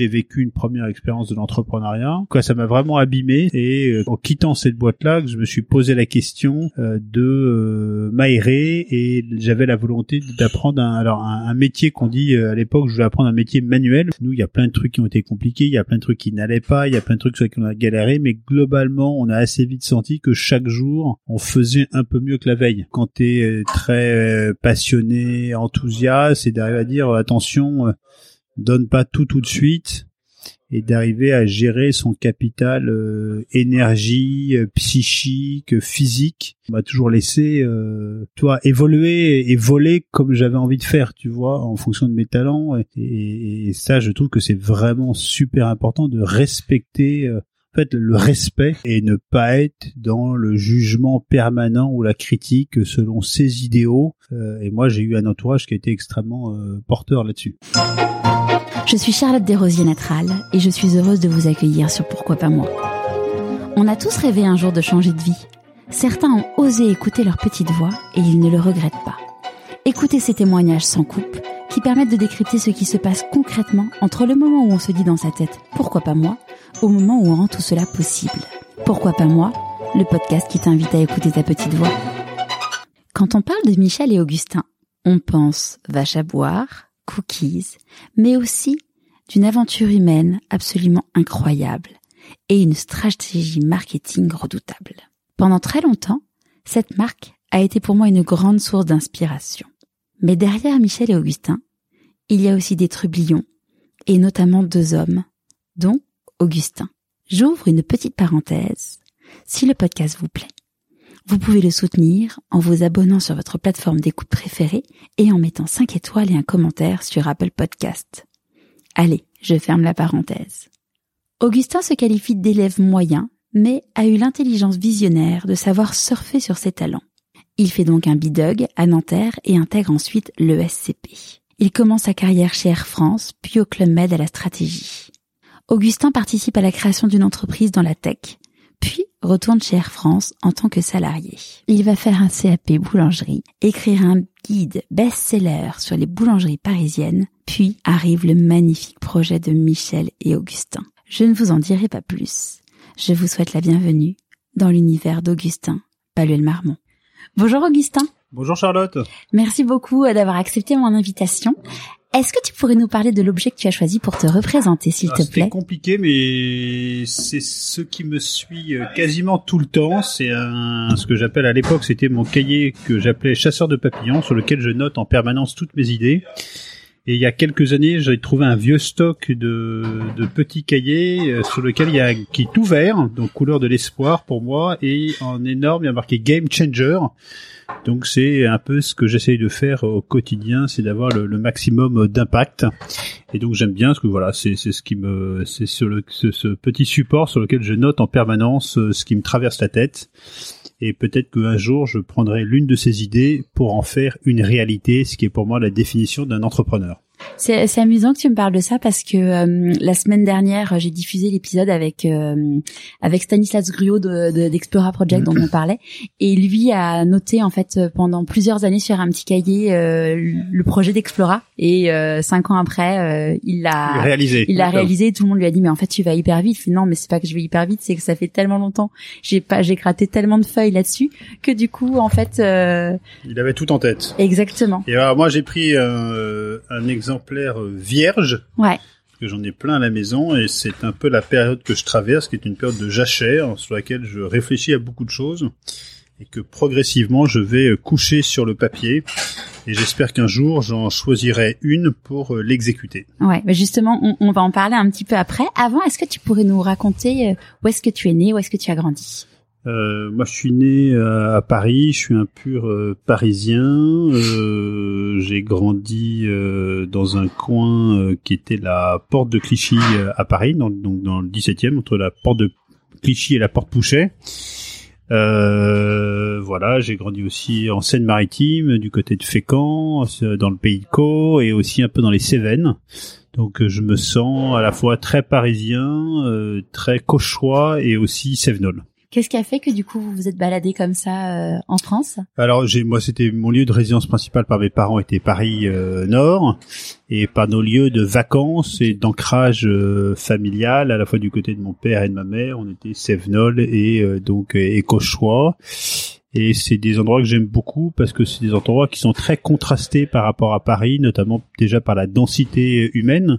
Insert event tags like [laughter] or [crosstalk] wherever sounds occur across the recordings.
j'ai vécu une première expérience de l'entrepreneuriat. Quoi, ça m'a vraiment abîmé et euh, en quittant cette boîte-là, je me suis posé la question euh, de euh, m'aérer et j'avais la volonté d'apprendre un, alors un, métier qu'on dit à l'époque, je voulais apprendre un métier manuel. Nous, il y a plein de trucs qui ont été compliqués, il y a plein de trucs qui n'allaient pas, il y a plein de trucs sur lesquels on a galéré, mais globalement, on a assez vite senti que chaque jour, on faisait un peu mieux que la veille. Quand tu es très passionné, enthousiaste, et d'arriver à dire attention donne pas tout tout de suite et d'arriver à gérer son capital euh, énergie euh, psychique physique. On m'a toujours laissé euh, toi évoluer et voler comme j'avais envie de faire tu vois en fonction de mes talents. Et, et ça je trouve que c'est vraiment super important de respecter en fait le respect et ne pas être dans le jugement permanent ou la critique selon ses idéaux. Et moi j'ai eu un entourage qui a été extrêmement porteur là-dessus. Je suis Charlotte Desrosiers Natral et je suis heureuse de vous accueillir sur Pourquoi pas moi. On a tous rêvé un jour de changer de vie. Certains ont osé écouter leur petite voix et ils ne le regrettent pas. Écoutez ces témoignages sans coupe qui permettent de décrypter ce qui se passe concrètement entre le moment où on se dit dans sa tête pourquoi pas moi au moment où on rend tout cela possible. Pourquoi pas moi Le podcast qui t'invite à écouter ta petite voix. Quand on parle de Michel et Augustin, on pense vache à boire, cookies, mais aussi d'une aventure humaine absolument incroyable et une stratégie marketing redoutable. Pendant très longtemps, cette marque a été pour moi une grande source d'inspiration. Mais derrière Michel et Augustin, il y a aussi des trublions, et notamment deux hommes, dont Augustin. J'ouvre une petite parenthèse. Si le podcast vous plaît, vous pouvez le soutenir en vous abonnant sur votre plateforme d'écoute préférée et en mettant 5 étoiles et un commentaire sur Apple Podcast. Allez, je ferme la parenthèse. Augustin se qualifie d'élève moyen, mais a eu l'intelligence visionnaire de savoir surfer sur ses talents. Il fait donc un bidug à Nanterre et intègre ensuite l'ESCP. Il commence sa carrière chez Air France, puis au Club Med à la stratégie. Augustin participe à la création d'une entreprise dans la tech, puis retourne chez Air France en tant que salarié. Il va faire un CAP boulangerie, écrire un guide best-seller sur les boulangeries parisiennes, puis arrive le magnifique projet de Michel et Augustin. Je ne vous en dirai pas plus. Je vous souhaite la bienvenue dans l'univers d'Augustin Paluel-Marmont. Bonjour Augustin. Bonjour Charlotte. Merci beaucoup d'avoir accepté mon invitation. Est-ce que tu pourrais nous parler de l'objet que tu as choisi pour te représenter, s'il te plaît? C'est compliqué, mais c'est ce qui me suit euh, quasiment tout le temps. C'est un, ce que j'appelle à l'époque, c'était mon cahier que j'appelais chasseur de papillons, sur lequel je note en permanence toutes mes idées. Et il y a quelques années, j'ai trouvé un vieux stock de, de petits cahiers euh, sur lequel il y a qui est tout vert, donc couleur de l'espoir pour moi, et en énorme, il y a marqué Game Changer. Donc c'est un peu ce que j'essaye de faire au quotidien, c'est d'avoir le, maximum d'impact. Et donc j'aime bien parce que voilà, c'est ce qui me, c'est le, ce, petit support sur lequel je note en permanence euh, ce qui me traverse la tête. Et peut-être qu'un jour je prendrai l'une de ces idées pour en faire une réalité, ce qui est pour moi la définition d'un entrepreneur. C'est amusant que tu me parles de ça parce que euh, la semaine dernière, j'ai diffusé l'épisode avec euh, avec Stanislas Gruot d'Explora de, Project dont on parlait et lui a noté en fait pendant plusieurs années sur un petit cahier euh, le projet d'Explora et cinq ans après il l'a réalisé. Il l'a réalisé. Tout le monde lui a dit mais en fait tu vas hyper vite. non mais c'est pas que je vais hyper vite, c'est que ça fait tellement longtemps. J'ai pas j'ai gratté tellement de feuilles là-dessus que du coup en fait. il avait tout en tête. Exactement. Et alors moi j'ai pris un exemple exemplaires euh, vierges. Ouais. Que j'en ai plein à la maison et c'est un peu la période que je traverse, qui est une période de jachère, sur laquelle je réfléchis à beaucoup de choses et que progressivement je vais euh, coucher sur le papier et j'espère qu'un jour j'en choisirai une pour euh, l'exécuter. Ouais, justement on, on, va en parler un petit peu après. Avant, est-ce que tu pourrais nous raconter où est-ce que tu es né, où est-ce que tu as grandi? Euh, moi, je suis né euh, à Paris. Je suis un pur euh, Parisien. Euh, j'ai grandi dans un coin qui était la porte de Clichy à Paris, donc dans le 17e, entre la porte de Clichy et la porte Pouchet. Euh, voilà, j'ai grandi aussi en Seine-Maritime, du côté de Fécamp, dans le pays de Caux, et aussi un peu dans les Cévennes. Donc je me sens à la fois très parisien, euh, très cauchois et aussi sévenol. Qu'est-ce qui a fait que du coup vous vous êtes baladé comme ça euh, en France? Alors j'ai moi c'était mon lieu de résidence principale par mes parents était Paris euh, Nord. Et par nos lieux de vacances et d'ancrage euh, familial à la fois du côté de mon père et de ma mère on était Sévenol et donc et Cauchois et c'est des endroits que j'aime beaucoup parce que c'est des endroits qui sont très contrastés par rapport à Paris notamment déjà par la densité humaine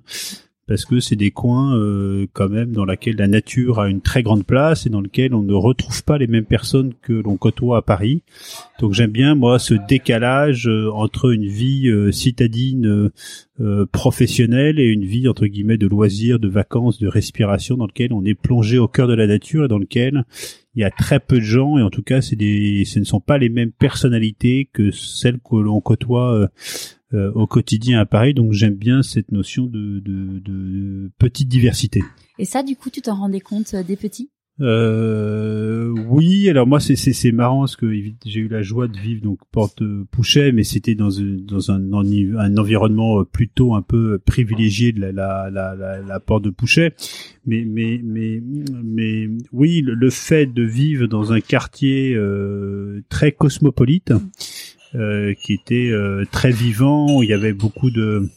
parce que c'est des coins euh, quand même dans lesquels la nature a une très grande place et dans lesquels on ne retrouve pas les mêmes personnes que l'on côtoie à Paris. Donc j'aime bien moi ce décalage euh, entre une vie euh, citadine professionnelle et une vie entre guillemets de loisirs, de vacances, de respiration dans lequel on est plongé au cœur de la nature et dans lequel il y a très peu de gens et en tout cas c'est des ce ne sont pas les mêmes personnalités que celles que l'on côtoie euh, au quotidien à Paris. Donc j'aime bien cette notion de, de, de, petite diversité. Et ça, du coup, tu t'en rendais compte euh, des petits? Euh, oui, alors moi c'est c'est marrant parce que j'ai eu la joie de vivre donc porte Pouchet, mais c'était dans dans un, un environnement plutôt un peu privilégié de la la la, la, porte de Pouchet, mais mais mais mais oui le, fait de vivre dans un quartier euh, très cosmopolite. Euh, qui était euh, très vivant. Il y avait beaucoup de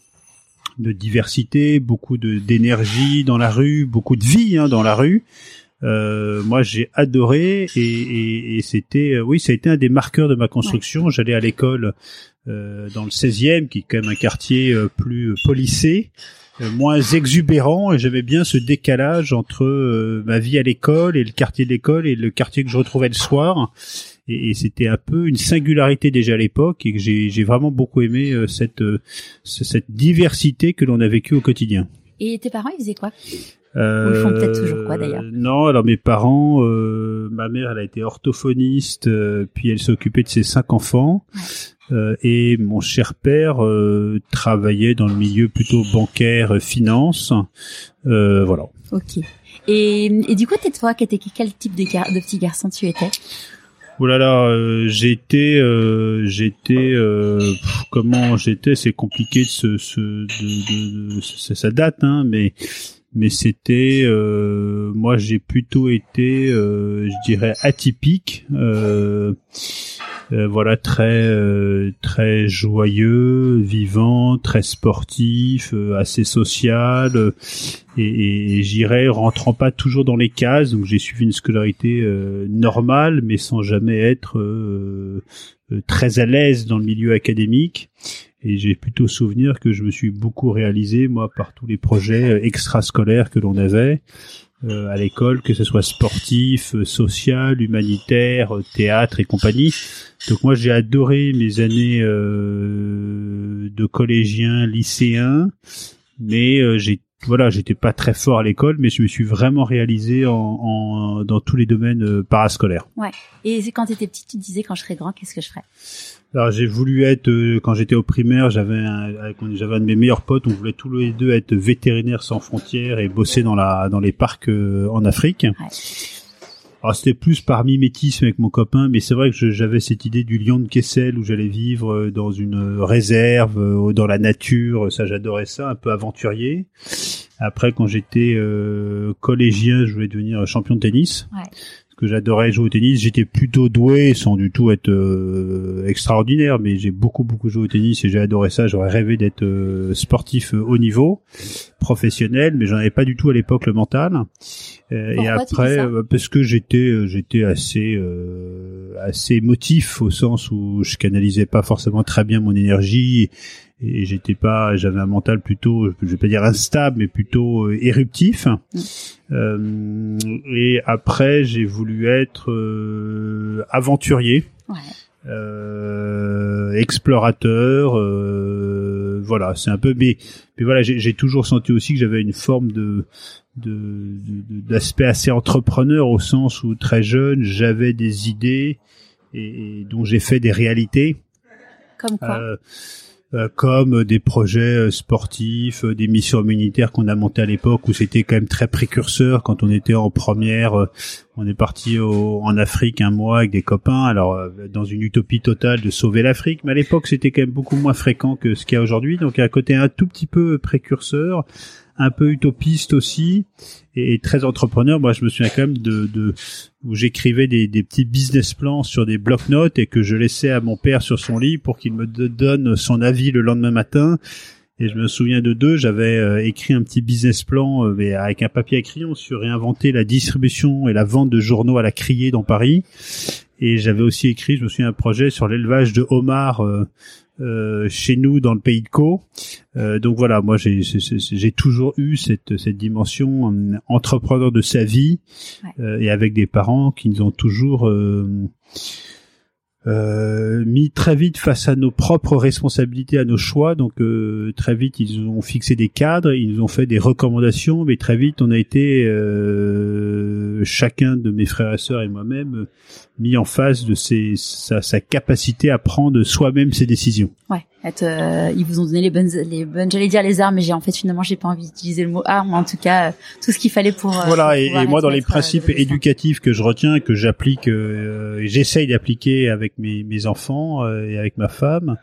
de diversité, beaucoup de d'énergie dans la rue, beaucoup de vie hein, dans la rue. Euh, moi, j'ai adoré et, et, et c'était, oui, ça a été un des marqueurs de ma construction. J'allais à l'école euh, dans le 16e, qui est quand même un quartier plus policé, moins exubérant, et j'avais bien ce décalage entre ma vie à l'école et le quartier de l'école et le quartier que je retrouvais le soir et, et c'était un peu une singularité déjà à l'époque et que j'ai vraiment beaucoup aimé euh, cette euh, cette diversité que l'on a vécue au quotidien. Et tes parents, ils faisaient quoi? Euh, ils font peut-être toujours quoi d'ailleurs? Non, alors mes parents, euh, ma mère, elle a été orthophoniste, puis elle s'est occupée de ses cinq enfants. Euh, et mon cher père travaillait dans le milieu plutôt bancaire, finance. voilà. Ok. Et, et du coup, t'es toi, quel type de, de petit garçon tu étais? Oh là là, euh, j'étais, euh, j'étais, euh, comment j'étais, c'est compliqué de se, ça date, hein, mais mais c'était, moi j'ai plutôt été, je dirais atypique. Voilà très euh, très joyeux, vivant, très sportif, euh, assez social et, et, j'irais rentrant pas toujours dans les cases. Donc j'ai suivi une scolarité normale, mais sans jamais être très à l'aise dans le milieu académique. Et j'ai plutôt souvenir que je me suis beaucoup réalisé moi par tous les projets extrascolaires que l'on avait. À l'école, que ce soit sportif, social, humanitaire, théâtre et compagnie. Donc moi j'ai adoré mes années euh, de collégien, lycéen, mais euh, j'ai voilà, j'étais pas très fort à l'école, mais je me suis vraiment réalisé en, en dans tous les domaines euh, parascolaires. Ouais. Et quand tu étais petit, tu disais quand je serais grand, qu'est-ce que je ferais? Alors j'ai voulu être euh, quand j'étais au primaire, j'avais un, j'avais un de mes meilleurs potes, on voulait tous les deux être vétérinaires sans frontières et bosser dans la dans les parcs en Afrique. Ouais. Alors c'était plus par mimétisme avec mon copain, mais c'est vrai que j'avais cette idée du lion de Kessel où j'allais vivre euh, dans une euh, réserve, euh, dans la nature. Ça, j'adorais ça, un peu aventurier. Après, quand j'étais collégien, je voulais devenir champion de tennis. Ouais que j'adorais jouer au tennis. J'étais plutôt doué, sans du tout être euh, extraordinaire, mais j'ai beaucoup beaucoup joué au tennis et j'ai adoré ça. J'aurais rêvé d'être euh, sportif euh, haut niveau, professionnel, mais j'en avais pas du tout à l'époque le mental. et après, parce que j'étais j'étais assez assez émotif au sens où je canalisais pas forcément très bien mon énergie et j'étais pas j'avais un mental plutôt je vais pas dire instable mais plutôt euh, éruptif mm. euh, et après j'ai voulu être euh, aventurier ouais. Explorateur voilà c'est un peu mais mais voilà j'ai toujours senti aussi que j'avais une forme de d'aspect de, assez entrepreneur au sens où très jeune j'avais des idées et, et dont j'ai fait des réalités comme quoi? Comme des projets sportifs, des missions humanitaires qu'on a montées à l'époque où c'était quand même très précurseur. Quand on était en première. on est parti en Afrique un mois avec des copains, alors dans une utopie totale de sauver l'Afrique, mais à l'époque c'était quand même beaucoup moins fréquent que ce qu'il y a aujourd'hui, donc il y a un côté un tout petit peu précurseur un peu utopiste aussi et, très entrepreneur. Moi, je me souviens quand même de, de où j'écrivais des, des, petits business plans sur des blocs-notes et que je laissais à mon père sur son lit pour qu'il me donne son avis le lendemain matin. Et je me souviens de deux, j'avais euh, écrit un petit business plan euh, avec un papier à crayon sur réinventer la distribution et la vente de journaux à la criée dans Paris. Et j'avais aussi écrit, je me souviens, un projet sur l'élevage de homards euh, euh, chez nous dans le pays de Caux. Euh, donc voilà, moi j'ai j'ai toujours eu cette cette dimension euh, entrepreneur de sa vie et avec des parents qui nous ont toujours euh, mis très vite face à nos propres responsabilités, à nos choix. Donc euh, très vite, ils ont fixé des cadres, ils nous ont fait des recommandations, mais très vite, on a été euh, chacun de mes frères et sœurs et moi-même mis en face de ses, sa, sa capacité à prendre soi-même ses décisions. Euh, ils vous ont donné les bonnes, les bonnes, j'allais dire les armes, mais j'ai en fait finalement j'ai pas envie d'utiliser le mot arme, en tout cas euh, tout ce qu'il fallait pour. Euh, voilà, et, moi dans les principes éducatifs que je retiens, que j'applique, j'essaye d'appliquer avec mes, mes enfants et avec ma femme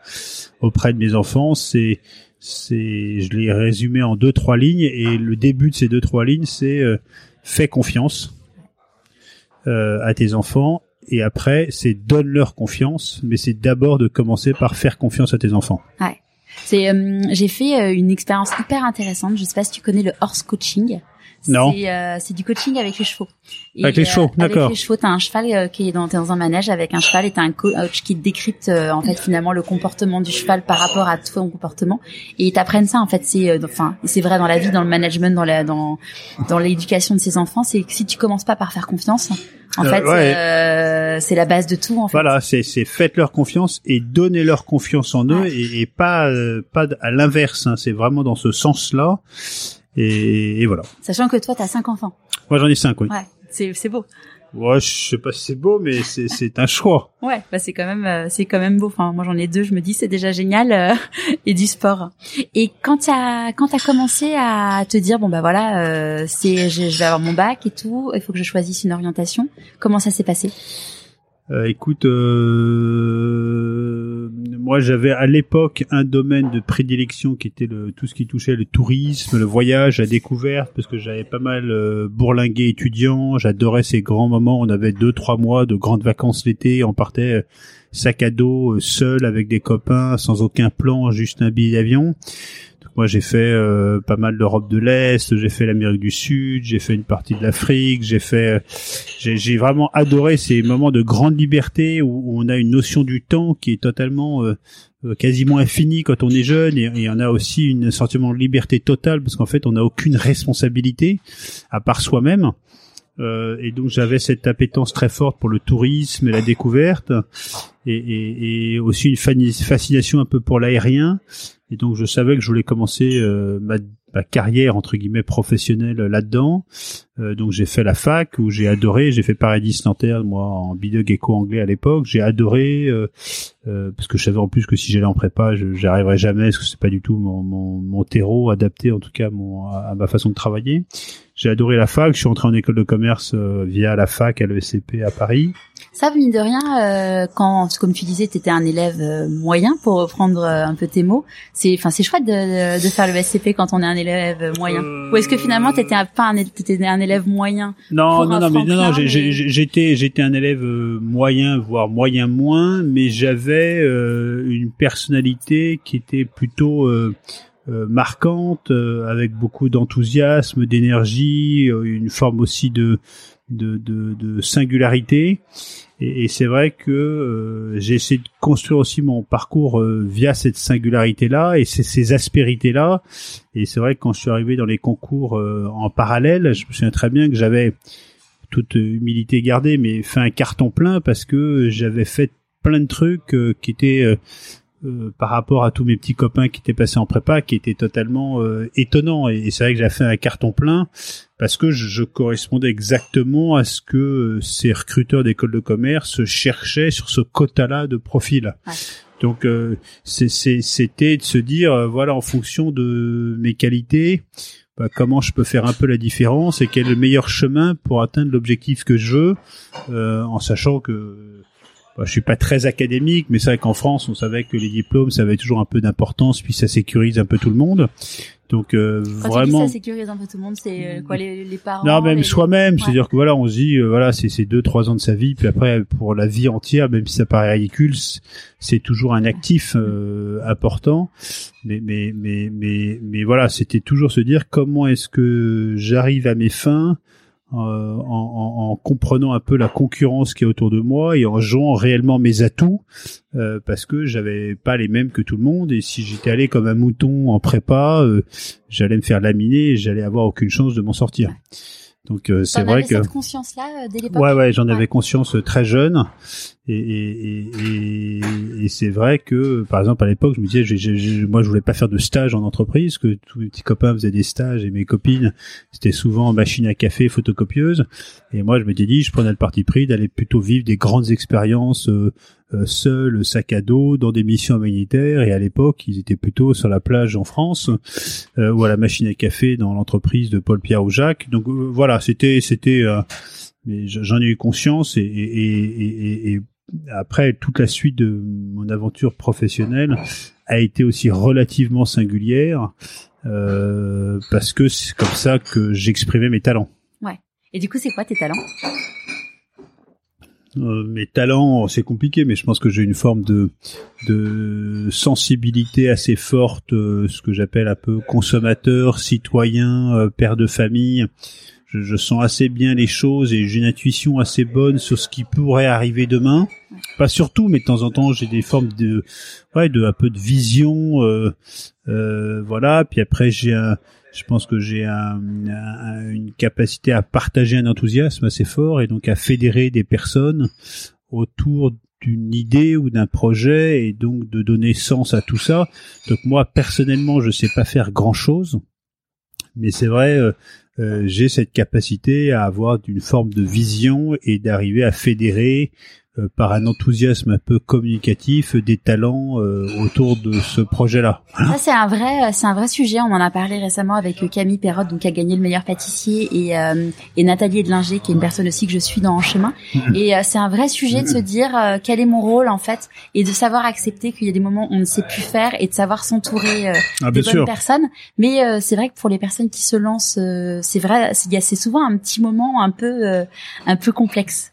auprès de mes enfants, c'est c'est, je l'ai résumé en deux trois lignes et le début de ces deux trois lignes c'est fais confiance à tes enfants et après c'est donne leur confiance, mais c'est d'abord de commencer par faire confiance à tes enfants. Ouais. C'est, euh, j'ai fait euh, une expérience hyper intéressante. Je sais pas si tu connais le horse coaching. Non. C'est, euh, c'est du coaching avec les chevaux. avec les chevaux, d'accord. Avec les chevaux, t'as un cheval qui est dans, dans un manège avec un cheval et t'as un coach qui décrypte en fait finalement le comportement du cheval par rapport à ton comportement et ils t'apprennent ça en fait. C'est enfin c'est vrai dans la vie, dans le management, dans la dans dans l'éducation de ses enfants, c'est que si tu commences pas par faire confiance, en euh, fait, euh, c'est la base de tout. En fait. Voilà, c'est c'est faites leur confiance et donnez leur confiance en eux et, et, pas euh, pas à l'inverse. Hein, c'est vraiment dans ce sens-là. Et, et, voilà. Sachant que toi, tu as cinq enfants. Moi, j'en ai cinq, oui. Ouais, c'est beau. Ouais, je sais pas si c'est beau, mais c'est c'est un choix. Ouais, bah c'est quand même euh, c'est quand même beau. Enfin, moi j'en ai deux, je me dis c'est déjà génial euh, [laughs] et du sport. Et quand t'as quand t'as commencé à te dire bon bah voilà, euh, c'est je, je, vais avoir mon bac et tout, il faut que je choisisse une orientation. Comment ça s'est passé? Euh, écoute, euh, moi j'avais à l'époque un domaine de prédilection qui était le, tout ce qui touchait le tourisme, le voyage, la découverte, parce que j'avais pas mal euh, bourlingué étudiant, j'adorais ces grands moments, on avait deux trois mois de grandes vacances l'été, on partait euh, sac à dos, seul avec des copains, sans aucun plan, juste un billet d'avion. Moi, j'ai fait euh, pas mal d'Europe de l'Est, j'ai fait l'Amérique du Sud, j'ai fait une partie de l'Afrique, j'ai fait, j'ai vraiment adoré ces moments de grande liberté où, on a une notion du temps qui est totalement euh, euh, quasiment infinie quand on est jeune et, et on a aussi un sentiment de liberté totale parce qu'en fait, on n'a aucune responsabilité à part soi-même. Euh, et donc j'avais cette appétence très forte pour le tourisme et la découverte, et, et, et aussi une fascination un peu pour l'aérien. Et donc je savais que je voulais commencer euh, ma, carrière entre guillemets professionnelle là-dedans. Euh, donc j'ai fait la fac où j'ai adoré. J'ai fait Paradis Nanterre moi en bideux gecko anglais à l'époque. J'ai adoré euh, euh, parce que je savais en plus que si j'allais en prépa, j'y arriverais jamais parce que c'est pas du tout mon, mon, mon, terreau adapté en tout cas mon, à ma façon de travailler. J'ai adoré la fac. Je suis entré en école de commerce euh, via la fac à l'ESCP à Paris. Ça, mine de rien, euh, quand, comme tu disais, tu étais un élève euh, moyen, pour reprendre un peu tes mots. C'est, enfin, c'est chouette de, de, faire le SCP quand on est un élève moyen. Ou est-ce que finalement, t'étais un, pas un, étais un élève moyen Non, non, non, mais non, non, j'étais, j'étais un élève moyen, voire moyen moins, mais j'avais une personnalité qui était plutôt euh, marquante, euh, avec beaucoup d'enthousiasme, d'énergie, euh, une forme aussi de de, de, singularité. Et, c'est vrai que j'ai essayé de construire aussi mon parcours via cette singularité-là et ces aspérités-là. Et c'est vrai que quand je suis arrivé dans les concours en parallèle, je me souviens très bien que j'avais toute humilité gardée, mais fait un carton plein parce que j'avais fait plein de trucs qui étaient euh, par rapport à tous mes petits copains qui étaient passés en prépa, qui étaient totalement euh, étonnants. Et, c'est vrai que j'ai fait un carton plein parce que je, correspondais exactement à ce que euh, ces recruteurs d'écoles de commerce cherchaient sur ce quota-là de profil. Donc euh, c'était de se dire euh, voilà en fonction de mes qualités, bah, comment je peux faire un peu la différence et quel est le meilleur chemin pour atteindre l'objectif que je veux, euh, en sachant que je suis pas très académique, mais c'est vrai qu'en France, on savait que les diplômes, ça avait toujours un peu d'importance, puis ça sécurise un peu tout le monde. Donc euh, vraiment. ça sécurise un peu tout le monde, c'est euh, quoi les, les, parents. Non, même soi-même, c'est-à-dire que voilà, on se dit, euh, voilà, c'est c'est deux trois ans de sa vie, puis après pour la vie entière, même si ça paraît ridicule, c'est toujours un actif euh, important. Mais mais mais mais mais voilà, c'était toujours se dire comment est-ce que j'arrive à mes fins euh, en, en, en, comprenant un peu la concurrence qui est autour de moi et en jouant réellement mes atouts euh, parce que j'avais pas les mêmes que tout le monde. Et si j'étais allé comme un mouton en prépa euh, j'allais me faire laminer et j'allais avoir aucune chance de m'en sortir. Donc euh, c'est vrai que cette conscience là dès l'époque ouais ouais j'en avais conscience très jeune et, et, et, c'est vrai que, par exemple, à l'époque, je me disais, j'ai, moi, je voulais pas faire de stage en entreprise, que tous mes petits copains faisaient des stages et mes copines, c'était souvent machine à café, photocopieuse. Et moi, je m'étais dit, je prenais le parti pris d'aller plutôt vivre des grandes expériences euh, euh, seul, sac à dos, dans des missions humanitaires. Et à l'époque, ils étaient plutôt sur la plage en France euh, ou à la machine à café dans l'entreprise de Paul Pierre ou Jacques. Donc euh, voilà, c'était, c'était. mais j'en ai eu conscience et, et, et, et après toute la suite de mon aventure professionnelle a été aussi relativement singulière euh, parce que c'est comme ça que j'exprimais mes talents. Ouais. Et du coup, c'est quoi tes talents? Euh, mes talents, c'est compliqué, mais je pense que j'ai une forme de, de sensibilité assez forte, euh, ce que j'appelle un peu consommateur, citoyen, euh, père de famille je, je, sens assez bien les choses et j'ai une intuition assez bonne sur ce qui pourrait arriver demain. Pas surtout, mais de temps en temps j'ai des formes de, ouais, de un peu de vision, euh, euh, voilà. Puis après j'ai un, je pense que j'ai un, une capacité à partager un enthousiasme assez fort et donc à fédérer des personnes autour d'une idée ou d'un projet et donc de donner sens à tout ça. Donc moi personnellement je sais pas faire grand chose, mais c'est vrai, euh, euh, j'ai cette capacité à avoir une forme de vision et d'arriver à fédérer par un enthousiasme un peu communicatif des talents euh, autour de ce projet-là. Ça c'est un vrai, c'est un vrai sujet. On en a parlé récemment avec Camille Perrotte, donc qui a gagné le meilleur pâtissier, et, euh, et Nathalie Edlinger, qui est une personne aussi que je suis dans En chemin. Et c'est un vrai sujet de se dire quel est mon rôle en fait, et de savoir accepter qu'il y a des moments où on ne sait plus faire, et de savoir s'entourer ah, des bonnes sûr. personnes. Mais c'est vrai que pour les personnes qui se lancent, c'est vrai, il y a c'est souvent un petit moment un peu, un peu complexe.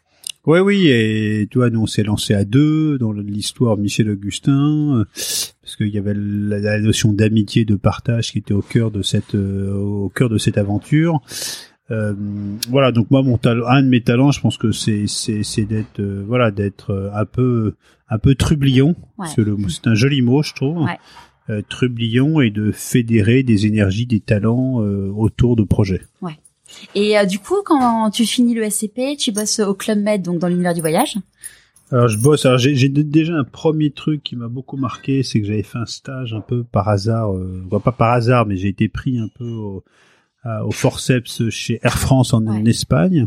Oui, oui, et tu vois, nous on s'est lancé à deux dans l'histoire Michel Augustin, euh, parce qu'il y avait la, notion d'amitié, de partage qui était au cœur de cette, euh, au cœur de cette aventure. Euh, voilà, donc moi, mon talent, un de mes talents, je pense que c'est c'est d'être euh, voilà d'être un peu un peu trublion. Ouais. C'est un joli mot, je trouve. Ouais. trublion et de fédérer des énergies, des talents autour de projets. Ouais. Et euh, du coup, quand tu finis le SCP, tu bosses au Club Med, donc dans l'univers du voyage. Alors je bosse. Alors j'ai déjà un premier truc qui m'a beaucoup marqué, c'est que j'avais fait un stage un peu par hasard, euh, pas par hasard, mais j'ai été pris un peu au forceps chez Air France en, Espagne.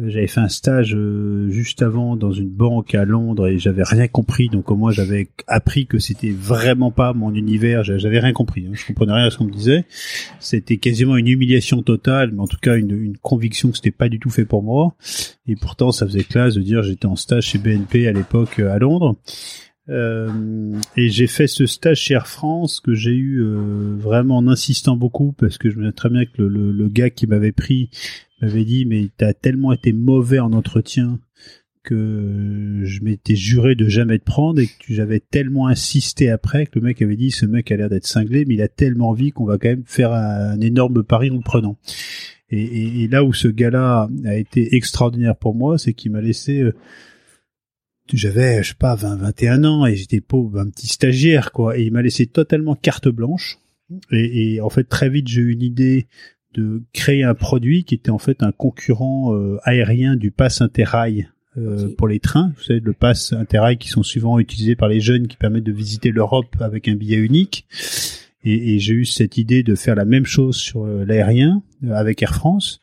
Euh, j'avais fait un stage euh, juste avant dans une banque à Londres et j'avais rien compris. Donc au moins j'avais appris que c'était vraiment pas mon univers. J'avais rien compris. Hein. Je comprenais rien à ce qu'on me disait. C'était quasiment une humiliation totale, mais en tout cas une, une conviction que c'était pas du tout fait pour moi. Et pourtant ça faisait classe de dire j'étais en stage chez BNP à l'époque euh, à Londres. Euh, et j'ai fait ce stage chez Air France que j'ai eu euh, vraiment en insistant beaucoup parce que je me très bien que le, le, le gars qui m'avait pris m'avait dit mais t'as tellement été mauvais en entretien que je m'étais juré de jamais te prendre et que j'avais tellement insisté après que le mec avait dit ce mec a l'air d'être cinglé mais il a tellement envie qu'on va quand même faire un, énorme pari en le prenant. Et, et, et, là où ce gars-là a été extraordinaire pour moi, c'est qu'il m'a laissé euh, j'avais je sais pas 20 21 ans et j'étais pauvre un petit stagiaire quoi et il m'a laissé totalement carte blanche et, et en fait très vite j'ai eu une idée de créer un produit qui était en fait un concurrent euh, aérien du pass Interrail euh, okay. pour les trains. Vous savez, le pass Interrail qui sont souvent utilisés par les jeunes qui permettent de visiter l'Europe avec un billet unique. Et, et j'ai eu cette idée de faire la même chose sur euh, l'aérien euh, avec Air France.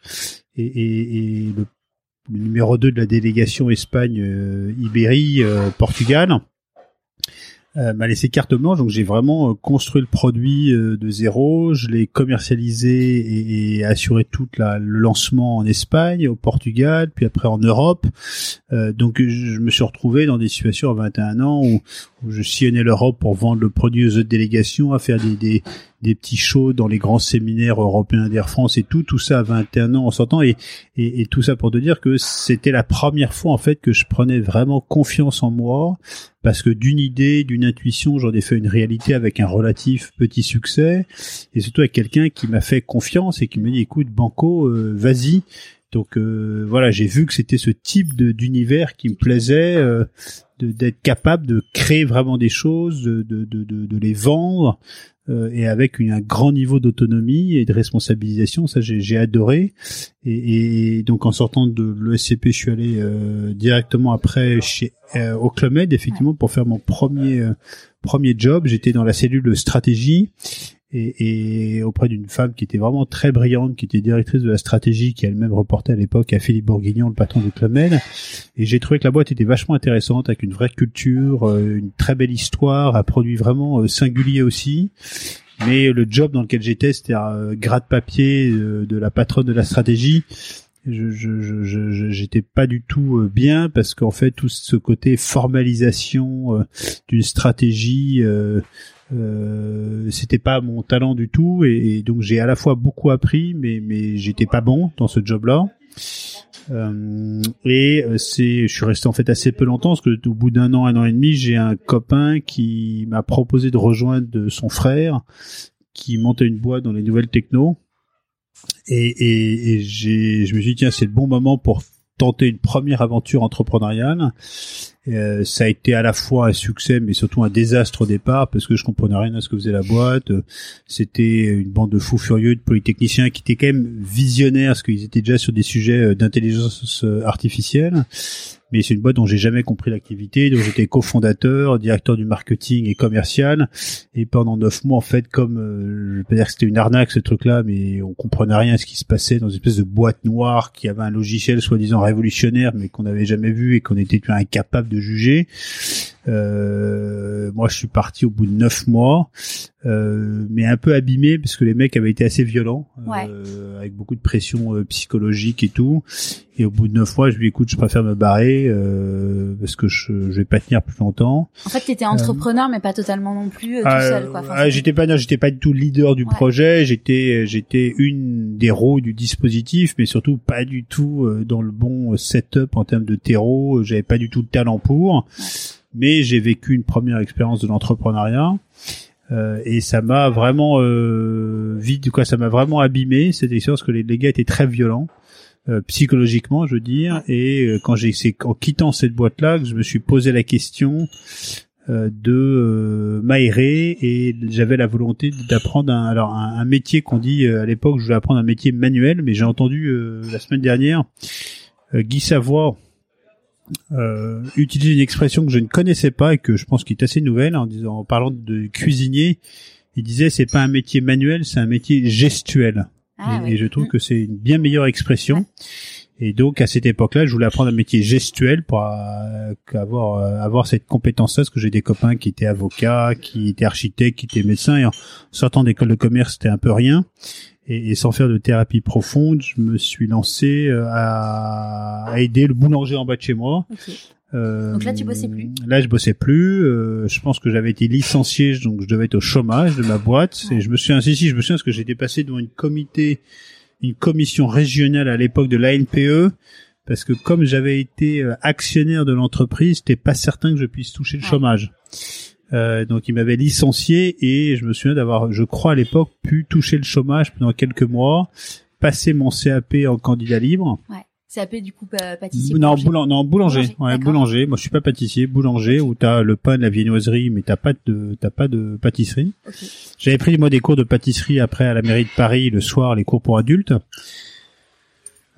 Et, et, et le, le, numéro 2 de la délégation Espagne-Ibérie-Portugal euh, m'a laissé carte blanche, donc j'ai vraiment euh, construit le produit euh, de zéro, je l'ai commercialisé et, et, assuré tout la, le lancement en Espagne, au Portugal, puis après en Europe. Euh, donc je me suis retrouvé dans des situations à 21 ans où, où je sillonnais l'Europe pour vendre le produit aux autres délégations, à faire des, des, des petits shows dans les grands séminaires européens d'Air France et tout, tout ça à 21 ans en sortant et, et, et tout ça pour te dire que c'était la première fois en fait que je prenais vraiment confiance en moi parce que d'une idée, d'une intuition, j'en ai fait une réalité avec un relatif petit succès et surtout avec quelqu'un qui m'a fait confiance et qui m'a dit écoute Banco, euh, vas-y. Donc euh, voilà, j'ai vu que c'était ce type d'univers qui me plaisait, euh, d'être capable de créer vraiment des choses, de, de, de, de les vendre, euh, et avec un grand niveau d'autonomie et de responsabilisation. Ça, j'ai adoré. Et, et, donc, en sortant de l'ESCP, je suis allé euh, directement après chez euh, au Club Med, effectivement, pour faire mon premier euh, premier job. J'étais dans la cellule stratégie et, et, auprès d'une femme qui était vraiment très brillante, qui était directrice de la stratégie, qui elle-même reportait à l'époque à Philippe Bourguignon, le patron du Club. Et j'ai trouvé que la boîte était vachement intéressante, avec une vraie culture, euh, une très belle histoire, un produit vraiment euh, singulier aussi. Mais le job dans lequel j'étais, c'était un euh, gratte-papier de la patronne de la stratégie. Je, je, je, j'étais pas du tout bien parce qu'en fait tout ce côté formalisation d'une stratégie euh, c'était pas mon talent du tout et, et donc j'ai à la fois beaucoup appris mais mais j'étais pas bon dans ce job là euh, et euh, c'est je suis resté en fait assez peu longtemps parce que au bout d'un an un an et demi j'ai un copain qui m'a proposé de rejoindre son frère qui montait une boîte dans les nouvelles techno. Et, et, et j'ai je me suis dit tiens c'est le bon moment pour tenter une première aventure entrepreneuriale euh, ça a été à la fois un succès, mais surtout un désastre au départ, parce que je comprenais rien à ce que faisait la boîte. C'était une bande de fous furieux, de polytechniciens qui étaient quand même visionnaires, parce qu'ils étaient déjà sur des sujets euh, d'intelligence euh, artificielle mais c'est une boîte dont j'ai jamais compris l'activité, dont j'étais cofondateur, directeur du marketing et commercial, et pendant neuf mois en fait, comme euh, je pas dire que c'était une arnaque ce truc-là, mais on comprenait rien à ce qui se passait dans une espèce de boîte noire qui avait un logiciel soi-disant révolutionnaire, mais qu'on n'avait jamais vu et qu'on était incapable de juger. Euh, moi, je suis parti au bout de neuf mois, euh, mais un peu abîmé parce que les mecs avaient été assez violents, euh, avec beaucoup de pression euh, psychologique et tout. Et au bout de neuf mois, je lui écoute, je préfère me barrer euh, parce que je, je vais pas tenir plus longtemps. En fait, tu étais entrepreneur, mais pas totalement non plus tout seul. Quoi. Enfin, j'étais pas, j'étais pas du tout leader du projet. J'étais, j'étais une des roues du dispositif, mais surtout pas du tout dans le bon setup en termes de terreau. J'avais pas du tout de talent pour mais j'ai vécu une première expérience de l'entrepreneuriat euh, et ça m'a vraiment euh, vite quoi ça m'a vraiment abîmé. Cette expérience que les, les gars étaient très violents euh, psychologiquement je veux dire. Et euh, quand j'ai c'est en quittant cette boîte là que je me suis posé la question euh, de m'aérer. Et j'avais la volonté d'apprendre un, alors un, un métier qu'on dit à l'époque je voulais apprendre un métier manuel mais j'ai entendu la semaine dernière Guy Savoie euh, utiliser une expression que je ne connaissais pas et que je pense qu'il est assez nouvelle en disant en parlant de cuisinier il disait c'est pas un métier manuel c'est un métier gestuel. Ah et, je trouve mm. que c'est une bien meilleure expression. Et donc à cette époque-là je voulais apprendre un métier gestuel pour euh, avoir euh, avoir cette compétence-là parce que j'ai des copains qui étaient avocats qui étaient architectes qui étaient médecins et en sortant d'école de commerce c'était un peu rien et, sans faire de thérapie profonde, je me suis lancé euh, à, aider le boulanger en bas de chez moi. Euh, donc là, tu bossais plus. Là, je bossais plus. Euh, je pense que j'avais été licencié, donc je devais être au chômage de ma boîte. Et je me suis ainsi, si je me souviens, parce que j'étais passé devant une comité, une commission régionale à l'époque de l'ANPE, parce que comme j'avais été euh, actionnaire de l'entreprise, c'était pas certain que je puisse toucher le chômage. Euh, donc il m'avait licencié et je me souviens d'avoir, je crois à l'époque, pu toucher le chômage pendant quelques mois, passer mon CAP en candidat libre. Ouais. CAP du coup pâtissier. Non, boulanger. non boulanger. Ouais, boulanger. Moi je suis pas pâtissier, boulanger où t'as le pain, la viennoiserie, mais t'as pas de t'as pas de pâtisserie. Okay. J'avais pris moi des cours de pâtisserie après à la mairie de Paris le soir, les cours pour adultes.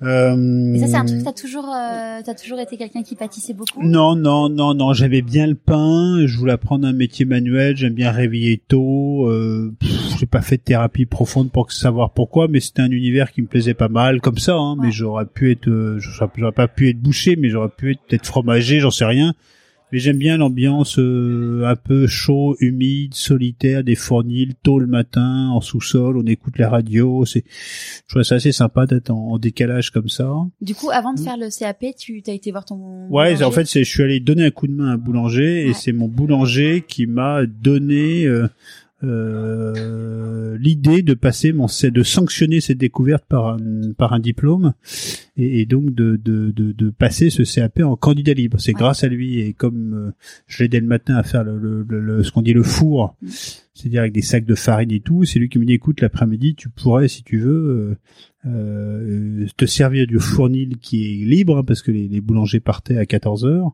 Euh... Et ça, c'est un truc, t'as toujours, euh, t'as toujours été quelqu'un qui pâtissait beaucoup Non, non, non, non. J'avais bien le pain. Je voulais apprendre un métier manuel. J'aime bien réveiller tôt. Euh, j'ai pas fait de thérapie profonde pour savoir pourquoi, mais c'était un univers qui me plaisait pas mal, comme ça. Hein, Mais j'aurais pu être, euh, j'aurais pas pu être bouché, mais j'aurais pu être peut-être fromager, j'en sais rien. Mais j'aime bien l'ambiance euh, un peu chaud, humide, solitaire, des fournils, tôt le matin, en sous-sol, on écoute la radio. C'est, je trouve ça assez sympa d'être en, décalage comme ça. Du coup, avant de faire le CAP, tu as été voir ton. Ouais, en fait, c'est, je suis allé donner un coup de main à un boulanger et c'est mon boulanger qui m'a donné. Euh, euh, l'idée de passer mon de sanctionner cette découverte par un par un diplôme et, donc de, de, de, de, passer ce CAP en candidat libre. C'est grâce à lui et comme euh, je l'aidais le matin à faire le, le, ce qu'on dit le four mm. c'est-à-dire avec des sacs de farine et tout c'est lui qui me dit écoute l'après-midi tu pourrais si tu veux euh, euh te servir du fournil qui est libre hein, parce que les, les, boulangers partaient à 14 heures.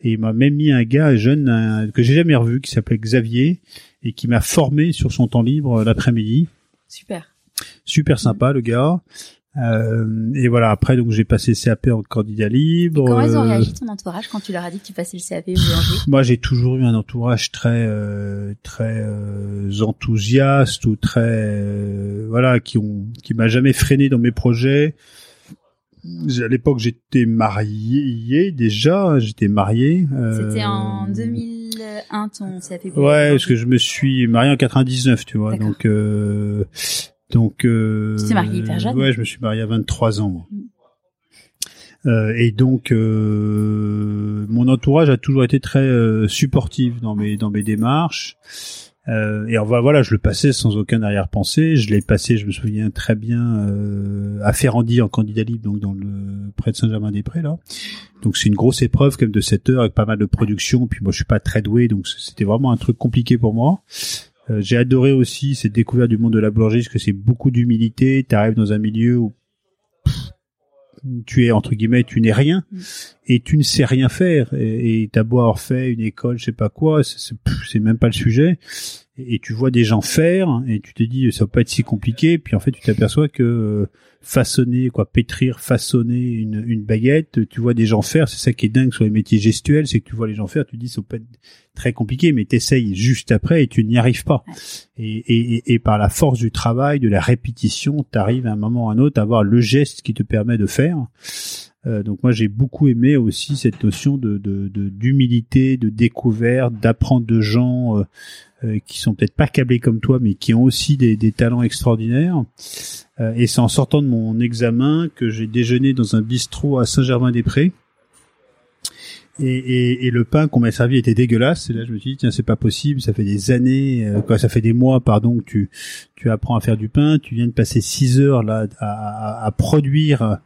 Et il m'a même mis un gars jeune que j'ai jamais revu qui s'appelait Xavier et qui m'a formé sur son temps libre euh, l'après-midi. Super. Super sympa le gars. Euh, et voilà, après donc j'ai passé CAP en candidat libre. comment ils ont euh, réagi ton entourage quand tu leur as dit que tu passais le CAP boulanger Moi, j'ai toujours eu un entourage très euh, très euh, enthousiaste ou très voilà qui ont qui m'a jamais freiné dans mes projets. À l'époque, j'étais marié déjà, j'étais marié. C'était en 2000 2001 ton CAP Ouais, parce que je me suis marié en 99, tu vois. Donc euh, donc euh, Tu t'es marié hyper jeune. Ouais, je me suis marié à 23 ans. Mm. Euh, et donc euh, mon entourage a toujours été très euh, supportif dans mes dans mes démarches. Euh, et enfin, voilà, je le passais sans aucun arrière-pensée. Je l'ai passé, je me souviens très bien, euh, à Ferrandi en candidat libre, donc dans le près de Saint-Germain-des-Prés là. Donc c'est une grosse épreuve comme de 7 heures avec pas mal de production. Puis moi je suis pas très doué, donc c'était vraiment un truc compliqué pour moi. Euh, j'ai adoré aussi cette découverte du monde de la boulangerie, parce que c'est beaucoup d'humilité. Tu arrives dans un milieu où tu es entre guillemets, tu n'es rien mm. et tu ne sais rien faire. Et t'as beau avoir fait une école, je sais pas quoi, c'est même pas le sujet. Et, tu vois des gens faire et tu te dis ça va pas être si compliqué. Puis en fait, tu t'aperçois que euh, façonner, quoi, pétrir, façonner une, une baguette, tu vois des gens faire. C'est ça qui est dingue sur les métiers gestuels, c'est que tu vois les gens faire, tu te dis ça peut être très compliqué, mais t'essayes juste après et tu n'y arrives pas. Et, et, et, par la force du travail, de la répétition, tu arrives à un moment ou à un autre à avoir le geste qui te permet de faire. Euh, donc moi j'ai beaucoup aimé aussi cette notion de d'humilité, de, de, découverte, d'apprendre de gens euh, euh, qui sont peut-être pas câblés comme toi, mais qui ont aussi des, des talents extraordinaires. Euh, et c'est en sortant de mon examen que j'ai déjeuné dans un bistrot à Saint-Germain-des-Prés et, et, et, le pain qu'on m'a servi était dégueulasse. Et là, je me suis dit tiens, c'est pas possible. Ça fait des années, euh, quoi, ça fait des mois, pardon, que tu tu apprends à faire du pain. Tu viens de passer six heures là à, à, produire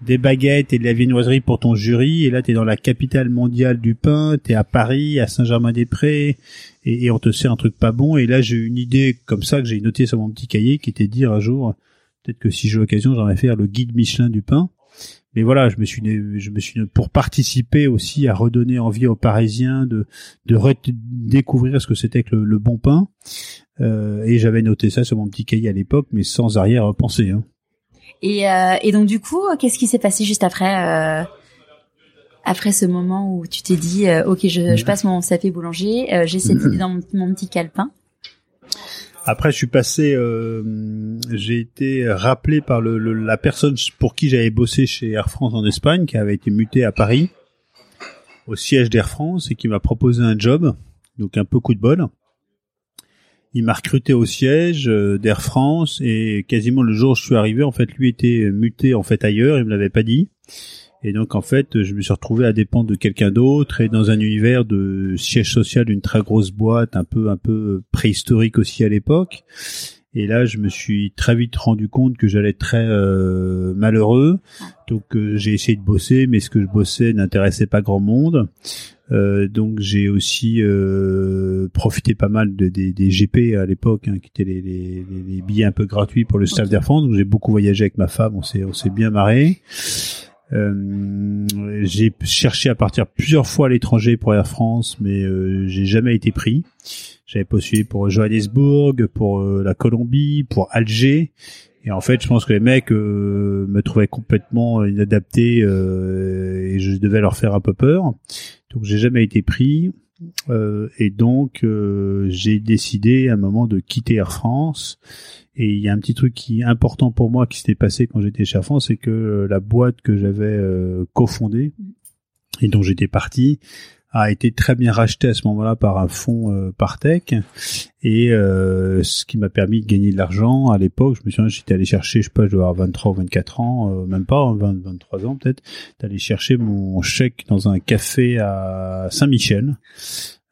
des baguettes et de la viennoiserie pour ton jury. Et là, tu es dans la capitale mondiale du pain. Tu es à Paris, à Saint-Germain-des-Prés, et, et, on te sert un truc pas bon. Et là, j'ai une idée comme ça que j'ai notée sur mon petit cahier, qui était dire un jour, peut-être que si j'ai l'occasion, j'aimerais faire le guide Michelin du pain mais voilà, je me suis, je me suis pour participer aussi à redonner envie aux Parisiens de de découvrir ce que c'était que le, bon pain. Euh, et j'avais noté ça sur mon petit cahier à l'époque, mais sans arrière-pensée. Hein. Et, euh, et donc du coup, qu'est-ce qui s'est passé juste après euh, après ce moment où tu t'es dit, euh, ok, je, je, passe mon sapé boulanger, euh, j'ai cette idée dans mon, mon petit calepin. Après, je suis passé, euh, j'ai été rappelé par le, la personne pour qui j'avais bossé chez Air France en Espagne, qui avait été muté à Paris, au siège d'Air France, et qui m'a proposé un job, donc un peu coup de bol. Il m'a recruté au siège euh, d'Air France, et quasiment le jour où je suis arrivé, en fait, lui était muté en fait ailleurs, il me l'avait pas dit. Et donc en fait, je me suis retrouvé à dépendre de quelqu'un d'autre et dans un univers de siège social d'une très grosse boîte, un peu un peu préhistorique aussi à l'époque. Et là, je me suis très vite rendu compte que j'allais être très euh, malheureux. Donc euh, j'ai essayé de bosser, mais ce que je bossais n'intéressait pas grand monde. Euh, donc j'ai aussi euh, profité pas mal de, des, des GP à l'époque, hein, qui étaient les, les, les, billets un peu gratuits pour le staff d'Air France. Donc j'ai beaucoup voyagé avec ma femme, on s'est on s'est bien marré. Euh, j'ai cherché à partir plusieurs fois à l'étranger pour Air France, mais euh, j'ai jamais été pris. J'avais postulé pour Johannesburg, pour euh, la Colombie, pour Alger. Et en fait, je pense que les mecs me trouvaient complètement inadapté et je devais leur faire un peu peur. Donc, j'ai jamais été pris. Et donc, j'ai décidé à un moment de quitter Air France. Et il y a un petit truc qui est important pour moi qui s'était passé quand j'étais chez France, c'est que euh, la boîte que j'avais euh, cofondée et dont j'étais parti a été très bien racheté à ce moment-là par un fonds euh, Partech et euh, ce qui m'a permis de gagner de l'argent à l'époque. Je me souviens, j'étais allé chercher, je sais pas, je dois avoir 23 ou 24 ans, euh, même pas, 20, hein, 23 ans peut-être, d'aller chercher mon chèque dans un café à Saint-Michel.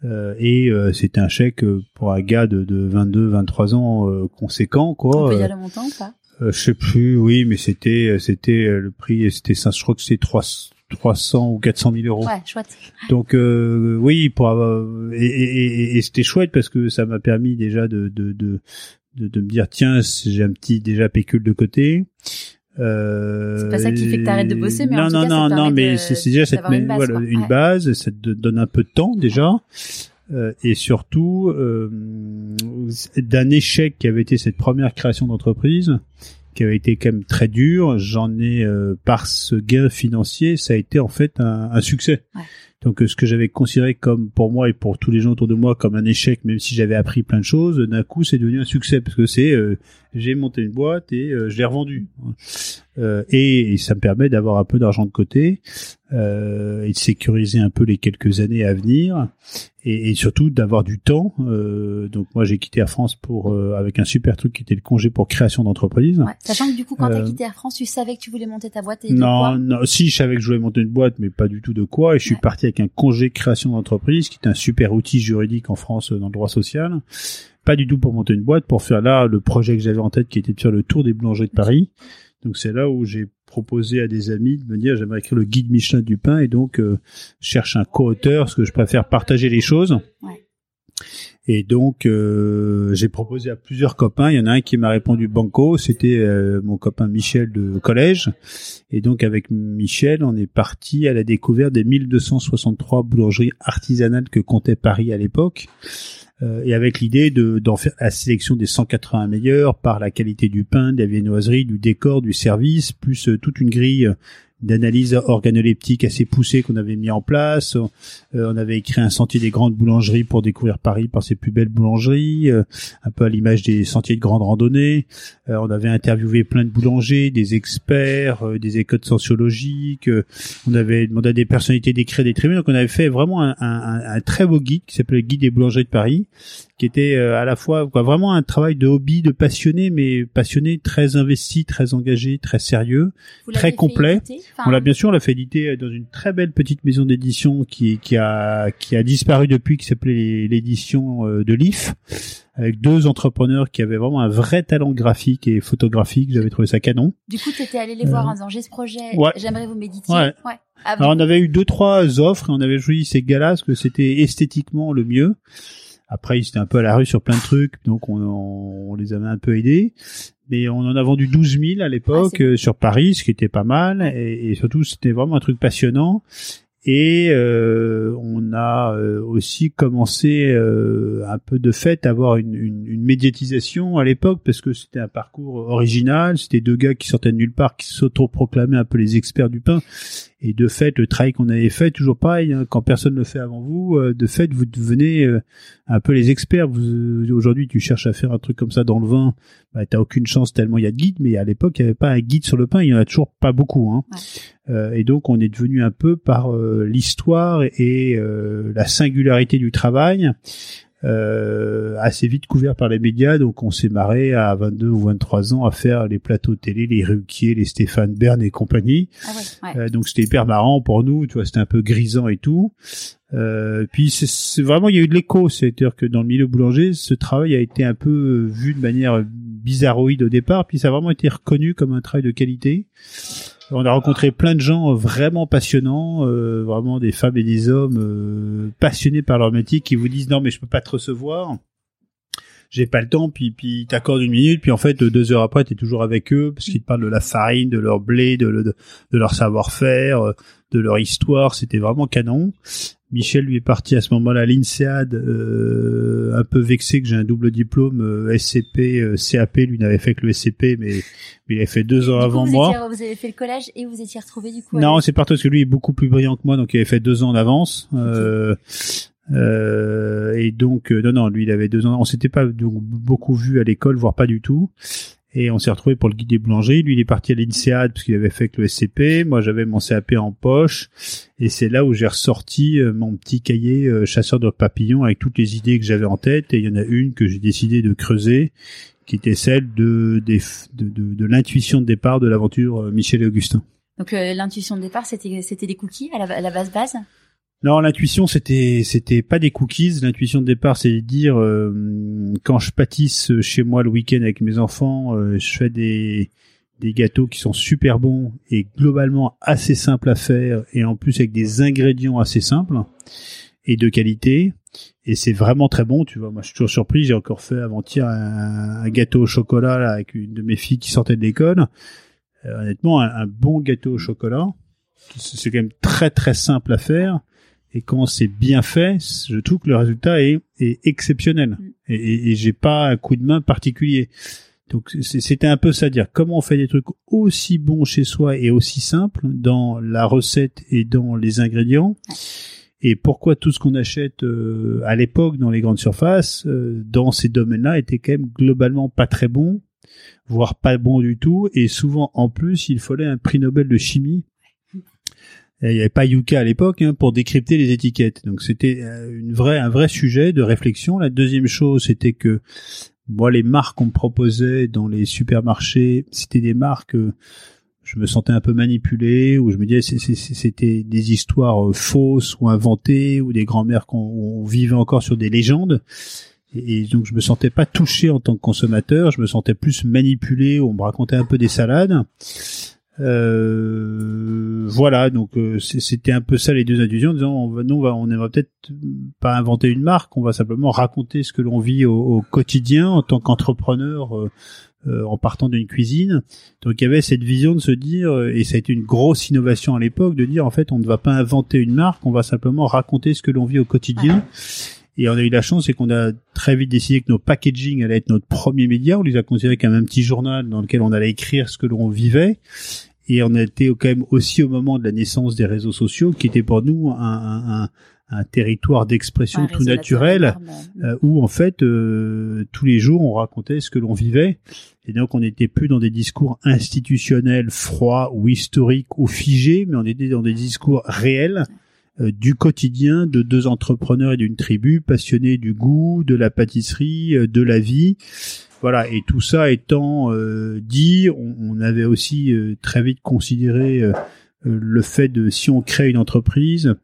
Euh, et euh, c'était un chèque pour un gars de, de 22, 23 ans conséquent, quoi. On peut dire le montant ou pas? Je sais plus, oui, mais c'était c'était le prix, c'était je crois que c'était 3 300 ou 400 000 euros. Ouais, chouette. Donc euh, oui, pour avoir, et, et, et c'était chouette parce que ça m'a permis déjà de de, de de de me dire tiens j'ai un petit déjà pécule de côté. Euh, c'est pas ça qui fait que t'arrêtes de bosser, mais non, en tout non, cas, non, ça non, mais c'est déjà cette une base, voilà, quoi. une Ouais. base, ça te donne un peu de temps déjà, euh, et surtout euh, d'un échec qui avait été cette première création d'entreprise, qui avait été quand même très dur. J'en ai euh, par ce gain financier, ça a été en fait un, un succès. Ouais. Donc ce que j'avais considéré comme pour moi et pour tous les gens autour de moi comme un échec, même si j'avais appris plein de choses, d'un coup c'est devenu un succès parce que c'est euh, j'ai monté une boîte et euh, je l'ai revendue. Euh, et, et ça me permet d'avoir un peu d'argent de côté euh, et de sécuriser un peu les quelques années à venir et, et surtout d'avoir du temps. Euh, donc moi j'ai quitté Air France pour euh, avec un super truc qui était le congé pour création d'entreprise. Ouais. Sachant que du coup, quand t'as Euh, quitté Air France, tu savais que tu voulais monter ta boîte et de Non, quoi non, si je savais que je voulais monter une boîte, mais pas du tout de quoi. Et je suis Ouais. parti avec un congé création d'entreprise, qui est un super outil juridique en France dans le droit social. Pas du tout pour monter une boîte, pour faire là le projet que j'avais en tête, qui était de faire le tour des boulangers de Paris. Donc c'est là où j'ai proposé à des amis de me dire j'aimerais écrire le guide Michelin du pain et donc euh, cherche un co-auteur parce que je préfère partager les choses. Ouais. Et donc euh, j'ai proposé à plusieurs copains. Il y en a un qui m'a répondu banco, c'était euh, mon copain Michel de collège. Et donc avec Michel, on est parti à la découverte des 1263 boulangeries artisanales que comptait Paris à l'époque. Euh, et avec l'idée de d'en faire la sélection des 180 meilleurs par la qualité du pain, de la viennoiserie, du décor, du service, plus euh, toute une grille euh, d'analyse organoleptique assez poussée qu'on avait mis en place. Euh, on avait écrit un sentier des grandes boulangeries pour découvrir Paris par ses plus belles boulangeries, euh, un peu à l'image des sentiers de grande randonnée. Euh, on avait interviewé plein de boulangers, des experts, euh, des écoles sociologiques. on avait demandé à des personnalités d'écrire des tribunes. Donc on avait fait vraiment un, un- très beau guide qui s'appelait guide des boulangers de Paris, qui était euh, à la fois quoi, vraiment un travail de hobby, de passionné, mais passionné, très investi, très engagé, très sérieux. Vous très complet. Enfin, On l'a bien sûr, on l'a fait éditer dans une très belle petite maison d'édition qui, qui a qui a disparu depuis, qui s'appelait l'édition euh, de l'IF, avec deux entrepreneurs qui avaient vraiment un vrai talent graphique et photographique. J'avais trouvé ça canon. Du coup, t'étais allé les voir Euh, en disant j'ai ce projet, ouais. j'aimerais vous méditer. Ouais. Ah, Alors on avait eu deux trois offres et on avait choisi ces gars-là parce que c'était esthétiquement le mieux. Après ils étaient un peu à la rue sur plein de trucs, donc on, on, on les avait un peu aidés. Mais on en a vendu 12 000 à l'époque Ah, euh, sur Paris, ce qui était pas mal. Et, et surtout c'était vraiment un truc passionnant. Et euh, on a euh, aussi commencé euh, un peu de fait à avoir une, une, une médiatisation à l'époque parce que c'était un parcours original. C'était deux gars qui sortaient de nulle part, qui s'autoproclamaient un peu les experts du pain. Et de fait, le travail qu'on avait fait, toujours pareil, hein, quand personne ne le fait avant vous, euh, de fait, vous devenez euh, un peu les experts. Vous, euh, Aujourd'hui, tu cherches à faire un truc comme ça dans le vin, bah, t'as aucune chance tellement il y a de guides, mais à l'époque, il n'y avait pas un guide sur le pain, il y en a toujours pas beaucoup. Hein. Euh, et donc, on est devenu un peu par l'histoire et la singularité du travail, euh, assez vite couvert par les médias. Donc, on s'est marré à 22 ou 23 ans à faire les plateaux télé, les Ruquier, les Stéphane Bern et compagnie. Ah ouais, ouais. Euh, donc c'était hyper marrant pour nous, tu vois, c'était un peu grisant et tout. Euh, puis c'est- c'est vraiment il y a eu de l'écho, c'est-à-dire que dans le milieu boulanger, ce travail a été un peu euh, vu de manière bizarroïde au départ, puis ça a vraiment été reconnu comme un travail de qualité. On a rencontré plein de gens vraiment passionnants, euh, vraiment des femmes et des hommes euh, passionnés par leur métier qui vous disent non mais je peux pas te recevoir j'ai pas le temps, puis puis ils t'accordent une minute, puis en fait deux heures après t'es toujours avec eux parce qu'ils te parlent de la farine, de leur blé, de, leur savoir-faire, euh, de leur histoire, c'était vraiment canon. Michel lui est parti à ce moment-là à l'INSEAD, euh, un peu vexé que j'ai un double diplôme euh, SCP, euh, CAP, lui n'avait fait que le SCP, mais, mais il avait fait deux ans Du coup, avant vous moi. étiez- vous avez fait le collège et vous étiez retrouvés du coup. Non, c'est parti parce que lui est beaucoup plus brillant que moi, donc il avait fait deux ans d'avance. Euh, euh, et donc, non, non, lui, il avait deux ans. On s'était pas donc, beaucoup vu à l'école, voire pas du tout. Et on s'est retrouvé pour le guide des boulangeries. Lui, il est parti à l'INSEAD parce qu'il avait fait que le SCP. Moi, j'avais mon CAP en poche. Et c'est là où j'ai ressorti euh, mon petit cahier euh, chasseur de papillons avec toutes les idées que j'avais en tête. Et il y en a une que j'ai décidé de creuser, qui était celle de, de, de, de l'intuition de départ de l'aventure euh, Michel et Augustin. Donc l'intuition de départ, c'était c'était des cookies à la, à la base base? Non, l'intuition c'était c'était pas des cookies. L'intuition de départ, c'est de dire euh, quand je pâtisse chez moi le week-end avec mes enfants, euh, je fais des des gâteaux qui sont super bons et globalement assez simples à faire et en plus avec des ingrédients assez simples et de qualité. Et c'est vraiment très bon, tu vois. Moi, je suis toujours surpris. J'ai encore fait avant-hier un, gâteau au chocolat là, avec une de mes filles qui sortait de l'école. Euh, honnêtement, un, un bon gâteau au chocolat, c'est quand même très très simple à faire et quand c'est bien fait, je trouve que le résultat est, est exceptionnel. Mm. Et, et, et j'ai pas un coup de main particulier. Donc c'était un peu ça à dire comment on fait des trucs aussi bons chez soi et aussi simples dans la recette et dans les ingrédients. Et pourquoi tout ce qu'on achète euh, à l'époque dans les grandes surfaces, euh, dans ces domaines-là, était quand même globalement pas très bon, voire pas bon du tout. Et souvent, en plus, il fallait un prix Nobel de chimie il n'y avait pas Yuka à l'époque hein, pour décrypter les étiquettes. Donc c'était euh, une vraie, un vrai sujet de réflexion. La deuxième chose, c'était que moi, les marques qu'on me proposait dans les supermarchés, c'était des marques. Euh, je me sentais un peu manipulé, ou je me disais c'était des histoires euh, fausses ou inventées, ou des grands-mères qu'on vivait encore sur des légendes. Et, donc je me sentais pas touché en tant que consommateur, je me sentais plus manipulé, on me racontait un peu des salades. Euh, voilà, donc euh, c'était un peu ça les deux intuitions, en disant on va, nous on va, on va peut-être pas inventer une marque, on va simplement raconter ce que l'on vit au, quotidien en tant qu'entrepreneur euh, en partant d'une cuisine. Donc il y avait cette vision de se dire, et ça a été une grosse innovation à l'époque, de dire en fait on ne va pas inventer une marque, on va simplement raconter ce que l'on vit au quotidien. Et on a eu la chance, c'est qu'on a très vite décidé que nos packaging allait être notre premier média. On les a considérés comme un petit journal dans lequel on allait écrire ce que l'on vivait et on a été quand même aussi au moment de la naissance des réseaux sociaux, qui était pour nous un, un, un territoire d'expression tout naturel, euh, où en fait euh, tous les jours on racontait ce que l'on vivait, et donc on n'était plus dans des discours institutionnels froids ou historiques ou figés, mais on était dans des discours réels euh, du quotidien de deux entrepreneurs et d'une tribu passionnés du goût, de la pâtisserie, de la vie. Voilà, et tout ça étant euh, dit, on, avait aussi euh, très vite considéré euh, le fait de si on crée une entreprise,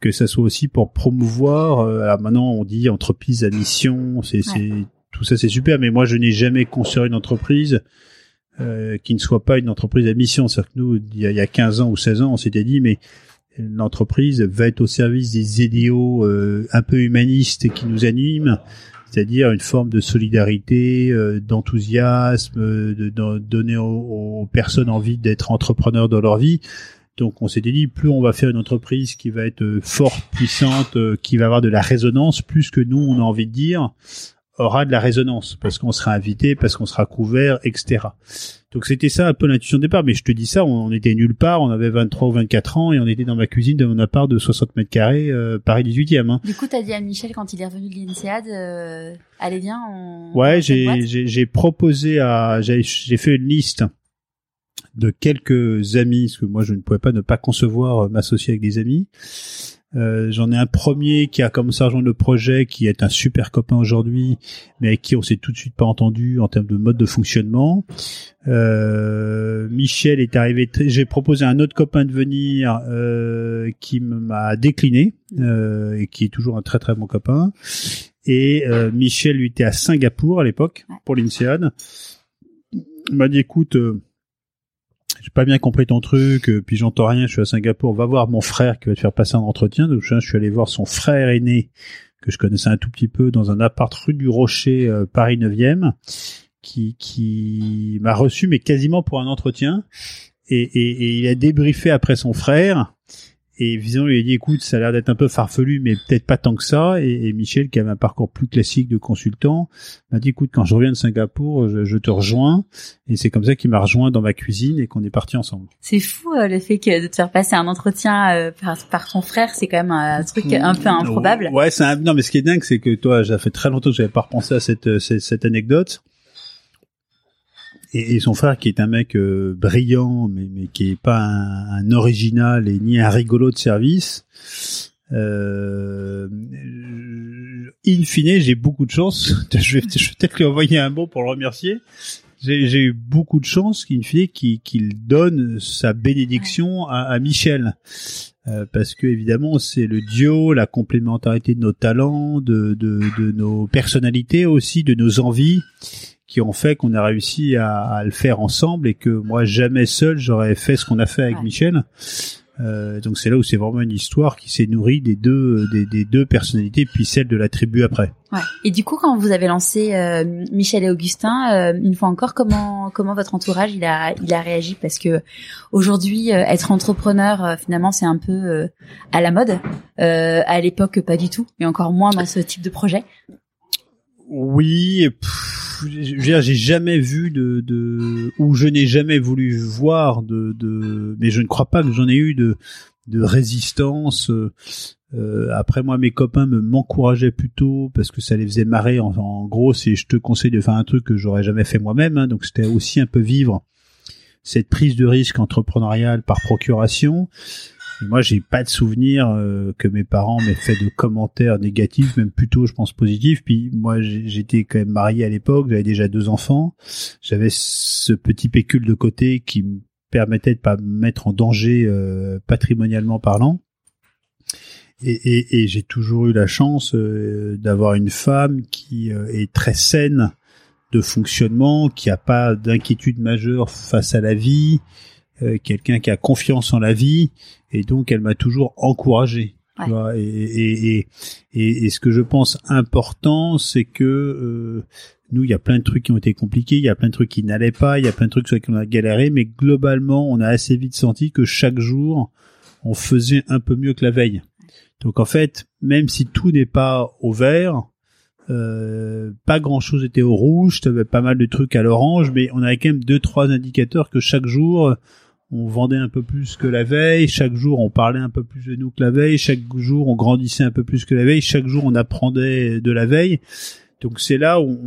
que ça soit aussi pour promouvoir. alors maintenant, on dit entreprise à mission, c'est tout ça, c'est super. Mais moi, je n'ai jamais construit une entreprise qui ne soit pas une entreprise à mission. C'est-à-dire que nous, il y, a, il y a 15 ans ou 16 ans, on s'était dit, mais l'entreprise va être au service des idéaux un peu humanistes qui nous animent c'est-à-dire une forme de solidarité, euh, d'enthousiasme, de, donner aux, personnes envie d'être entrepreneurs dans leur vie. Donc on s'était dit, plus on va faire une entreprise qui va être euh, forte, puissante, euh, qui va avoir de la résonance, plus que nous, on a envie de dire, aura de la résonance, parce qu'on sera invité, parce qu'on sera couvert, etc. Donc c'était ça un peu l'intuition de départ, mais je te dis ça, on, était nulle part, on avait 23 ou 24 ans et on était dans ma cuisine de mon appart de 60 mètres carrés, euh, Paris 18e. Hein. Du coup, t'as dit à Michel quand il est revenu de l'INSEAD, euh, allez viens, on... Ouais, j'ai proposé à, j'ai fait une liste de quelques amis, parce que moi je ne pouvais pas ne pas concevoir euh, m'associer avec des amis. Euh, j'en ai un premier qui a commencé à rejoindre le projet, qui est un super copain aujourd'hui, mais avec qui on s'est tout de suite pas entendu en termes de mode de fonctionnement. Euh, Michel est arrivé. J'ai proposé à un autre copain de venir euh, qui m'a décliné euh, et qui est toujours un très très bon copain. Et euh, Michel lui était à Singapour à l'époque pour l'INSEAD. Il m'a dit écoute j'ai pas bien compris ton truc, euh, puis j'entends rien, je suis à Singapour, va voir mon frère qui va te faire passer un entretien. Donc je suis allé voir son frère aîné, que je connaissais un tout petit peu, dans un appart rue du Rocher, euh, Paris 9e, qui, qui m'a reçu, mais quasiment pour un entretien. Et, et, et il a débriefé après son frère, et visiblement, lui a dit, écoute, ça a l'air d'être un peu farfelu, mais peut-être pas tant que ça. Et, Michel, qui avait un parcours plus classique de consultant, m'a dit, écoute, quand je reviens de Singapour, je, te rejoins. Et c'est comme ça qu'il m'a rejoint dans ma cuisine et qu'on est parti ensemble. C'est fou euh, le fait que de te faire passer un entretien euh, par, par ton frère, c'est quand même un truc un peu improbable. Ouais, c'est un... non, mais ce qui est dingue, c'est que toi, j'ai fait très longtemps que j'avais pas repensé à cette, cette, cette anecdote et, et, son frère qui est un mec euh, brillant mais, mais qui est pas un, un, original et ni un rigolo de service euh, in fine j'ai beaucoup de chance [laughs] je vais, je vais peut-être lui envoyer un mot pour le remercier j'ai eu beaucoup de chance in fine qu'il donne sa bénédiction à, à Michel. Euh, parce que évidemment c'est le duo, la complémentarité de nos talents, de, de, de nos personnalités aussi, de nos envies qui ont fait qu'on a réussi à, à, le faire ensemble et que moi jamais seul j'aurais fait ce qu'on a fait avec ouais. Michel. Euh, donc c'est là où c'est vraiment une histoire qui s'est nourrie des deux des, des, deux personnalités puis celle de la tribu après. Ouais. Et du coup quand vous avez lancé euh, Michel et Augustin, euh, une fois encore comment comment votre entourage il a il a réagi? Parce que aujourd'hui être entrepreneur finalement c'est un peu à la mode. à l'époque pas du tout et encore moins dans ce type de projet. Oui. J'ai jamais vu de, de ou je n'ai jamais voulu voir de, mais je ne crois pas que j'en ai eu de, résistance. Euh, après moi, mes copains me m'encourageaient plutôt parce que ça les faisait marrer. En, en gros, c'est je te conseille de faire un truc que j'aurais jamais fait moi-même. Hein, donc c'était aussi un peu vivre cette prise de risque entrepreneuriale par procuration. Moi, j'ai pas de souvenir euh, que mes parents m'aient fait de commentaires négatifs, même plutôt, je pense, positifs. Puis moi, j'étais quand même marié à l'époque, j'avais déjà deux enfants, j'avais ce petit pécule de côté qui me permettait de pas me mettre en danger euh, patrimonialement parlant. Et, et, et j'ai toujours eu la chance euh, d'avoir une femme qui euh, est très saine de fonctionnement, qui a pas d'inquiétude majeure face à la vie, euh, quelqu'un qui a confiance en la vie et donc elle m'a toujours encouragé. Ouais. Tu vois, et, et, et, et, ce que je pense important, c'est que euh, nous, il y a plein de trucs qui ont été compliqués, il y a plein de trucs qui n'allaient pas, il y a plein de trucs sur lesquels on a galéré, mais globalement, on a assez vite senti que chaque jour, on faisait un peu mieux que la veille. Donc en fait, même si tout n'est pas au vert, euh, pas grand chose était au rouge, tu avais pas mal de trucs à l'orange, mais on avait quand même deux trois indicateurs que chaque jour on vendait un peu plus que la veille, chaque jour on parlait un peu plus de nous que la veille, chaque jour on grandissait un peu plus que la veille, chaque jour on apprenait de la veille. Donc c'est là où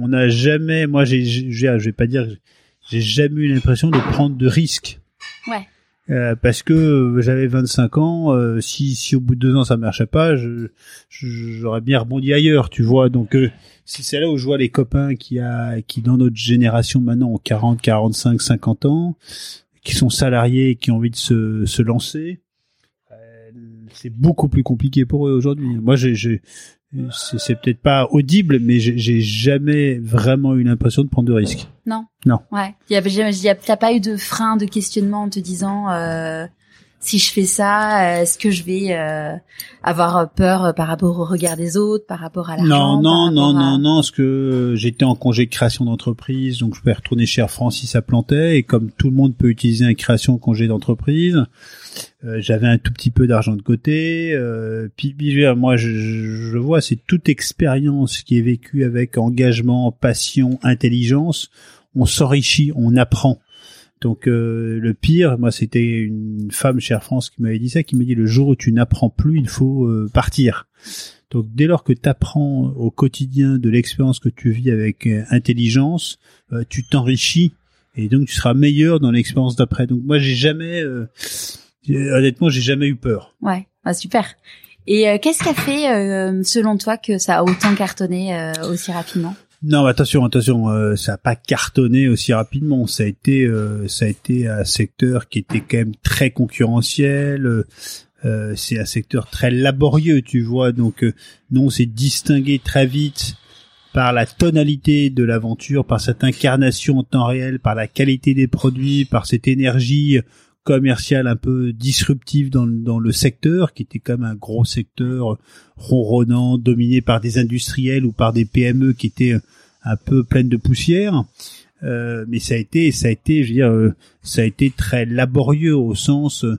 on n'a jamais, moi j'ai, je vais pas dire, j'ai jamais eu l'impression de prendre de risques. Ouais. Euh, parce que j'avais 25 ans, euh, si, si au bout de deux ans ça marchait pas, je, j'aurais bien rebondi ailleurs, tu vois. Donc euh, c'est là où je vois les copains qui a, qui dans notre génération maintenant ont 40, 45, 50 ans, qui sont salariés et qui ont envie de se, se lancer, euh, c'est beaucoup plus compliqué pour eux aujourd'hui. Moi, j'ai, c'est peut-être pas audible, mais j'ai jamais vraiment eu l'impression de prendre de risques. Non. Non. Ouais. Il y avait, t'as pas eu de frein, de questionnement en te disant, euh, si je fais ça, est-ce que je vais euh, avoir peur par rapport au regard des autres, par rapport à l'argent Non, non, non, à... non, non, parce que j'étais en congé de création d'entreprise, donc je pouvais retourner chez Air France si ça plantait, et comme tout le monde peut utiliser un création congé d'entreprise, euh, j'avais un tout petit peu d'argent de côté. Euh, puis, moi, je, je vois, c'est toute expérience qui est vécue avec engagement, passion, intelligence. On s'enrichit, on apprend. Donc euh, le pire, moi c'était une femme Air France qui m'avait dit ça, qui m'a dit le jour où tu n'apprends plus, il faut euh, partir. Donc dès lors que tu apprends au quotidien de l'expérience que tu vis avec euh, intelligence, tu t'enrichis et donc tu seras meilleur dans l'expérience d'après. Donc moi j'ai jamais, honnêtement j'ai jamais eu peur. Ouais, ah, super. Et qu'est-ce qui a fait, selon toi, que ça a autant cartonné aussi rapidement? Non, attention, attention, euh, ça a pas cartonné aussi rapidement. Ça a été, euh, ça a été un secteur qui était quand même très concurrentiel. Euh, c'est un secteur très laborieux, tu vois. Donc, nous, on s'est distingué très vite par la tonalité de l'aventure, par cette incarnation en temps réel, par la qualité des produits, par cette énergie commerciale un peu disruptive dans, dans le secteur, qui était même un gros secteur ronronnant, dominé par des industriels ou par des PME qui étaient un peu pleines de poussière. Euh, mais ça a été, ça a été, je veux dire, euh, ça a été très laborieux au sens, euh,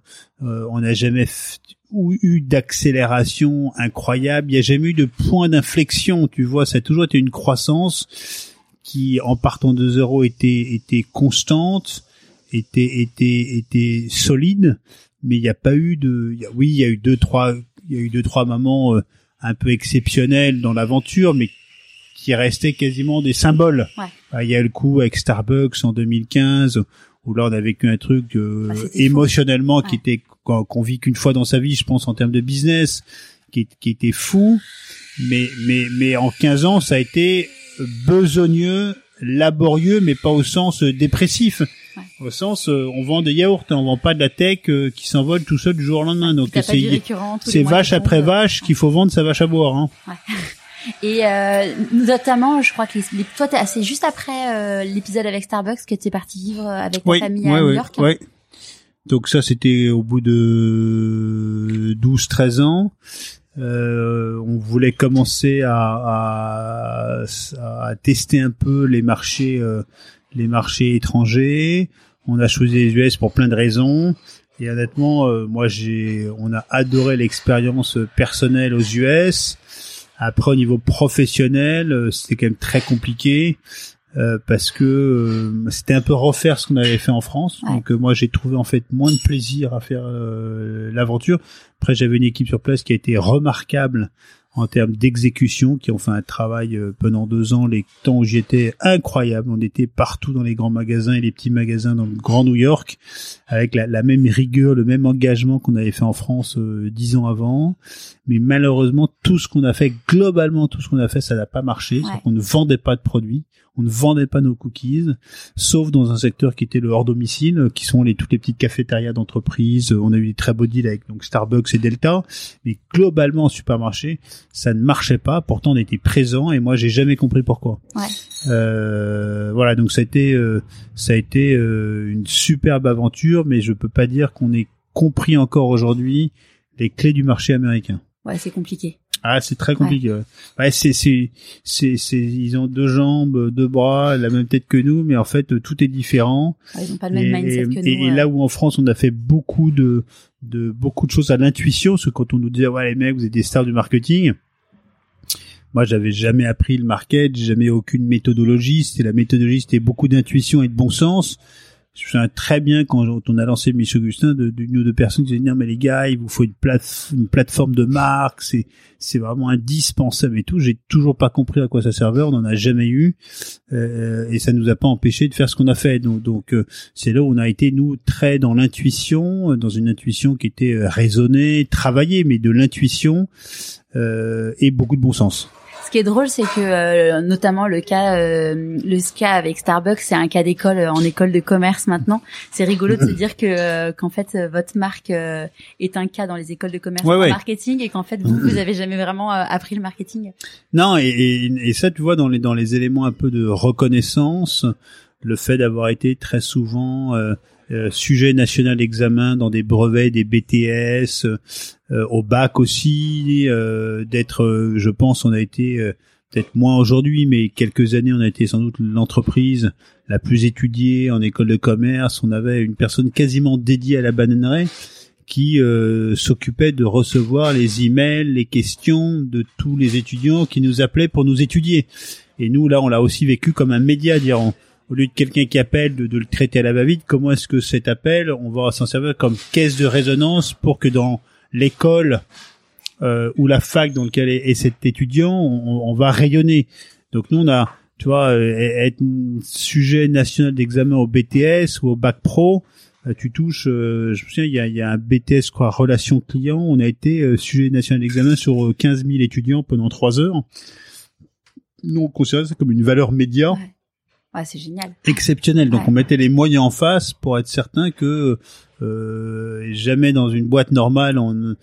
on n'a jamais eu d'accélération incroyable, il n'y a jamais eu de point d'inflexion, tu vois, ça a toujours été une croissance qui, en partant de zéro, était était constante, était était était solide, mais il n'y a pas eu de, y a, oui, il y a eu deux trois, il y a eu deux trois moments un peu exceptionnels dans l'aventure, mais qui restaient quasiment des symboles. Ouais. Ah, Il y a le coup avec Starbucks en 2015 où là on a vécu un truc euh, Bah, émotionnellement fou. qui Ouais. était qu'on vit qu'une fois dans sa vie, je pense en termes de business, qui, qui était fou. Mais mais mais en 15 ans, ça a été besogneux, laborieux, mais pas au sens euh, Au sens, euh, on vend des yaourts, hein, on vend pas de la tech euh, qui s'envole tout seul du jour au lendemain. Donc c'est vache après vache qu'il faut vendre sa vache à boire. Hein. [laughs] Et euh, notamment, je crois que les, les- toi, c'est juste après euh, l'épisode avec Starbucks que tu es parti vivre avec ta Oui, famille ouais, à New ouais, York. ouais. Donc ça, c'était au bout de 12-13 ans. Euh, on voulait commencer à, à, à tester un peu les marchés, euh, les marchés étrangers. On a choisi les US pour plein de raisons. Et honnêtement, euh, moi, j'ai, on a adoré l'expérience personnelle aux US. Après, au niveau professionnel, euh, c'était quand même très compliqué euh, parce que euh, c'était un peu refaire ce qu'on avait fait en France. Donc euh, moi, j'ai trouvé en fait moins de plaisir à faire euh, l'aventure. Après, j'avais une équipe sur place qui a été remarquable en termes d'exécution, qui ont fait un travail euh, pendant deux ans, les temps où j'y étais incroyable. On était partout dans les grands magasins et les petits magasins dans le Grand New York, avec la, la même rigueur, le même engagement qu'on avait fait en France euh, dix ans avant. Mais malheureusement, tout ce qu'on a fait, globalement, tout ce qu'on a fait, ça n'a pas marché. Ouais. Qu'on ne vendait pas de produits, on ne vendait pas nos cookies, sauf dans un secteur qui était le hors domicile, qui sont les toutes les petites cafétérias d'entreprise. On a eu des très beaux deals avec donc Starbucks et Delta, mais globalement en supermarché, ça ne marchait pas. Pourtant, on était présent et moi, j'ai jamais compris pourquoi. Ouais. Euh, voilà, donc ça a été, euh, ça a été euh, une superbe aventure, mais je peux pas dire qu'on ait compris encore aujourd'hui les clés du marché américain. Ouais, c'est compliqué. Ah, c'est très compliqué. Ouais, Ouais, c'est, c'est, c'est, c'est, ils ont deux jambes, deux bras, la même tête que nous, mais en fait, tout est différent. Ouais, ils ont pas le même Et, mindset et- que nous. et- et là où en France, on a fait beaucoup de, de beaucoup de choses à l'intuition, parce que quand on nous disait, ouais, les mecs, vous êtes des stars du marketing. Moi, j'avais jamais appris le market, j'ai jamais aucune méthodologie. C'était la méthodologie, c'était beaucoup d'intuition et de bon sens. Je me souviens très bien quand on a lancé Michel Augustin, de- ou deux personnes qui disaient non mais les gars, il vous faut une, plate, une plateforme de marque, c'est c'est vraiment indispensable et tout. J'ai toujours pas compris à quoi ça servait, on n'en a jamais eu euh, et ça nous a pas empêché de faire ce qu'on a fait. Donc donc euh, c'est là où on a été nous très dans l'intuition, euh, dans une intuition qui était raisonnée, travaillée, mais de l'intuition et beaucoup de bon sens. Ce qui est drôle, c'est que euh, notamment le cas, euh, le cas avec Starbucks, c'est un cas d'école euh, en école de commerce maintenant. C'est rigolo de se [laughs] dire que euh, qu'en fait euh, votre marque est un cas dans les écoles de commerce Ouais, ouais. marketing et qu'en fait vous vous avez jamais vraiment appris le marketing. Non, et, et, et ça, tu vois, dans les, dans les éléments un peu de reconnaissance, le fait d'avoir été très souvent euh, sujet national d'examen dans des brevets, des BTS, euh, au bac aussi, euh, d'être, euh, je pense, on a été peut-être moins aujourd'hui, mais quelques années, on a été sans doute l'entreprise la plus étudiée en école de commerce. On avait une personne quasiment dédiée à la bananeraie qui euh, s'occupait de recevoir les emails, les questions de tous les étudiants qui nous appelaient pour nous étudier. Et nous, là, on l'a aussi vécu comme un média, dire on- au lieu de quelqu'un qui appelle, de, de le traiter à la va-vite, comment est-ce que cet appel, on va s'en servir comme caisse de résonance pour que dans l'école euh, ou la fac dans lequel est, est cet étudiant, on, on va rayonner. Donc nous, on a, tu vois, euh, être sujet national d'examen au BTS ou au bac pro, euh, tu touches, euh, je me souviens, il y a, il y a un BTS quoi, relation client, on a été sujet national d'examen sur euh, 15 000 étudiants pendant trois heures. Nous, on considère ça comme une valeur média. Ouais, c'est génial. exceptionnelle. Donc, Ouais. on mettait les moyens en face pour être certain que euh, jamais dans une boîte normale, on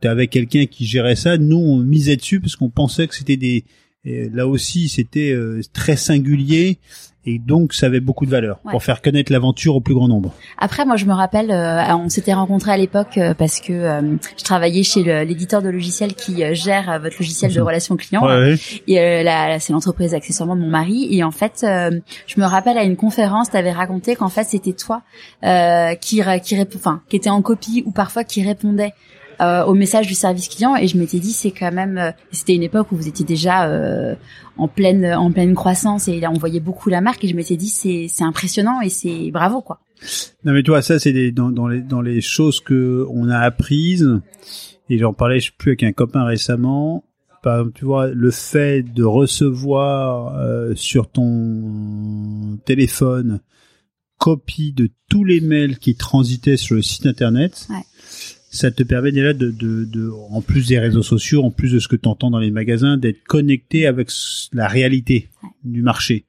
t'es avec quelqu'un qui gérait ça. Nous, on misait dessus parce qu'on pensait que c'était des et là aussi, c'était euh, très singulier et donc ça avait beaucoup de valeur Ouais. pour faire connaître l'aventure au plus grand nombre. Après, moi, je me rappelle, euh, on s'était rencontrés à l'époque euh, parce que euh, je travaillais chez l'éditeur de logiciels qui euh, gère euh, votre logiciel de Mhm. relation client. Ouais, ouais. Et euh, là, là, c'est l'entreprise accessoirement de mon mari. Et en fait, euh, je me rappelle à une conférence, tu avais raconté qu'en fait, c'était toi euh, qui qui enfin, qui était en copie ou parfois qui répondait euh, au message du service client. Et je m'étais dit, c'est quand même, euh, c'était une époque où vous étiez déjà euh, en pleine en pleine croissance et là, on voyait beaucoup la marque. Et je m'étais dit, c'est c'est impressionnant et c'est bravo quoi. Non mais toi, ça c'est des- dans, dans les dans les choses que on a apprises et j'en parlais je sais plus avec un copain récemment par exemple, tu vois, le fait de recevoir euh, sur ton téléphone copie de tous les mails qui transitaient sur le site internet. Ouais. Ça te permet déjà de, de, de, en plus des réseaux sociaux, en plus de ce que tu entends dans les magasins, d'être connecté avec la réalité du marché.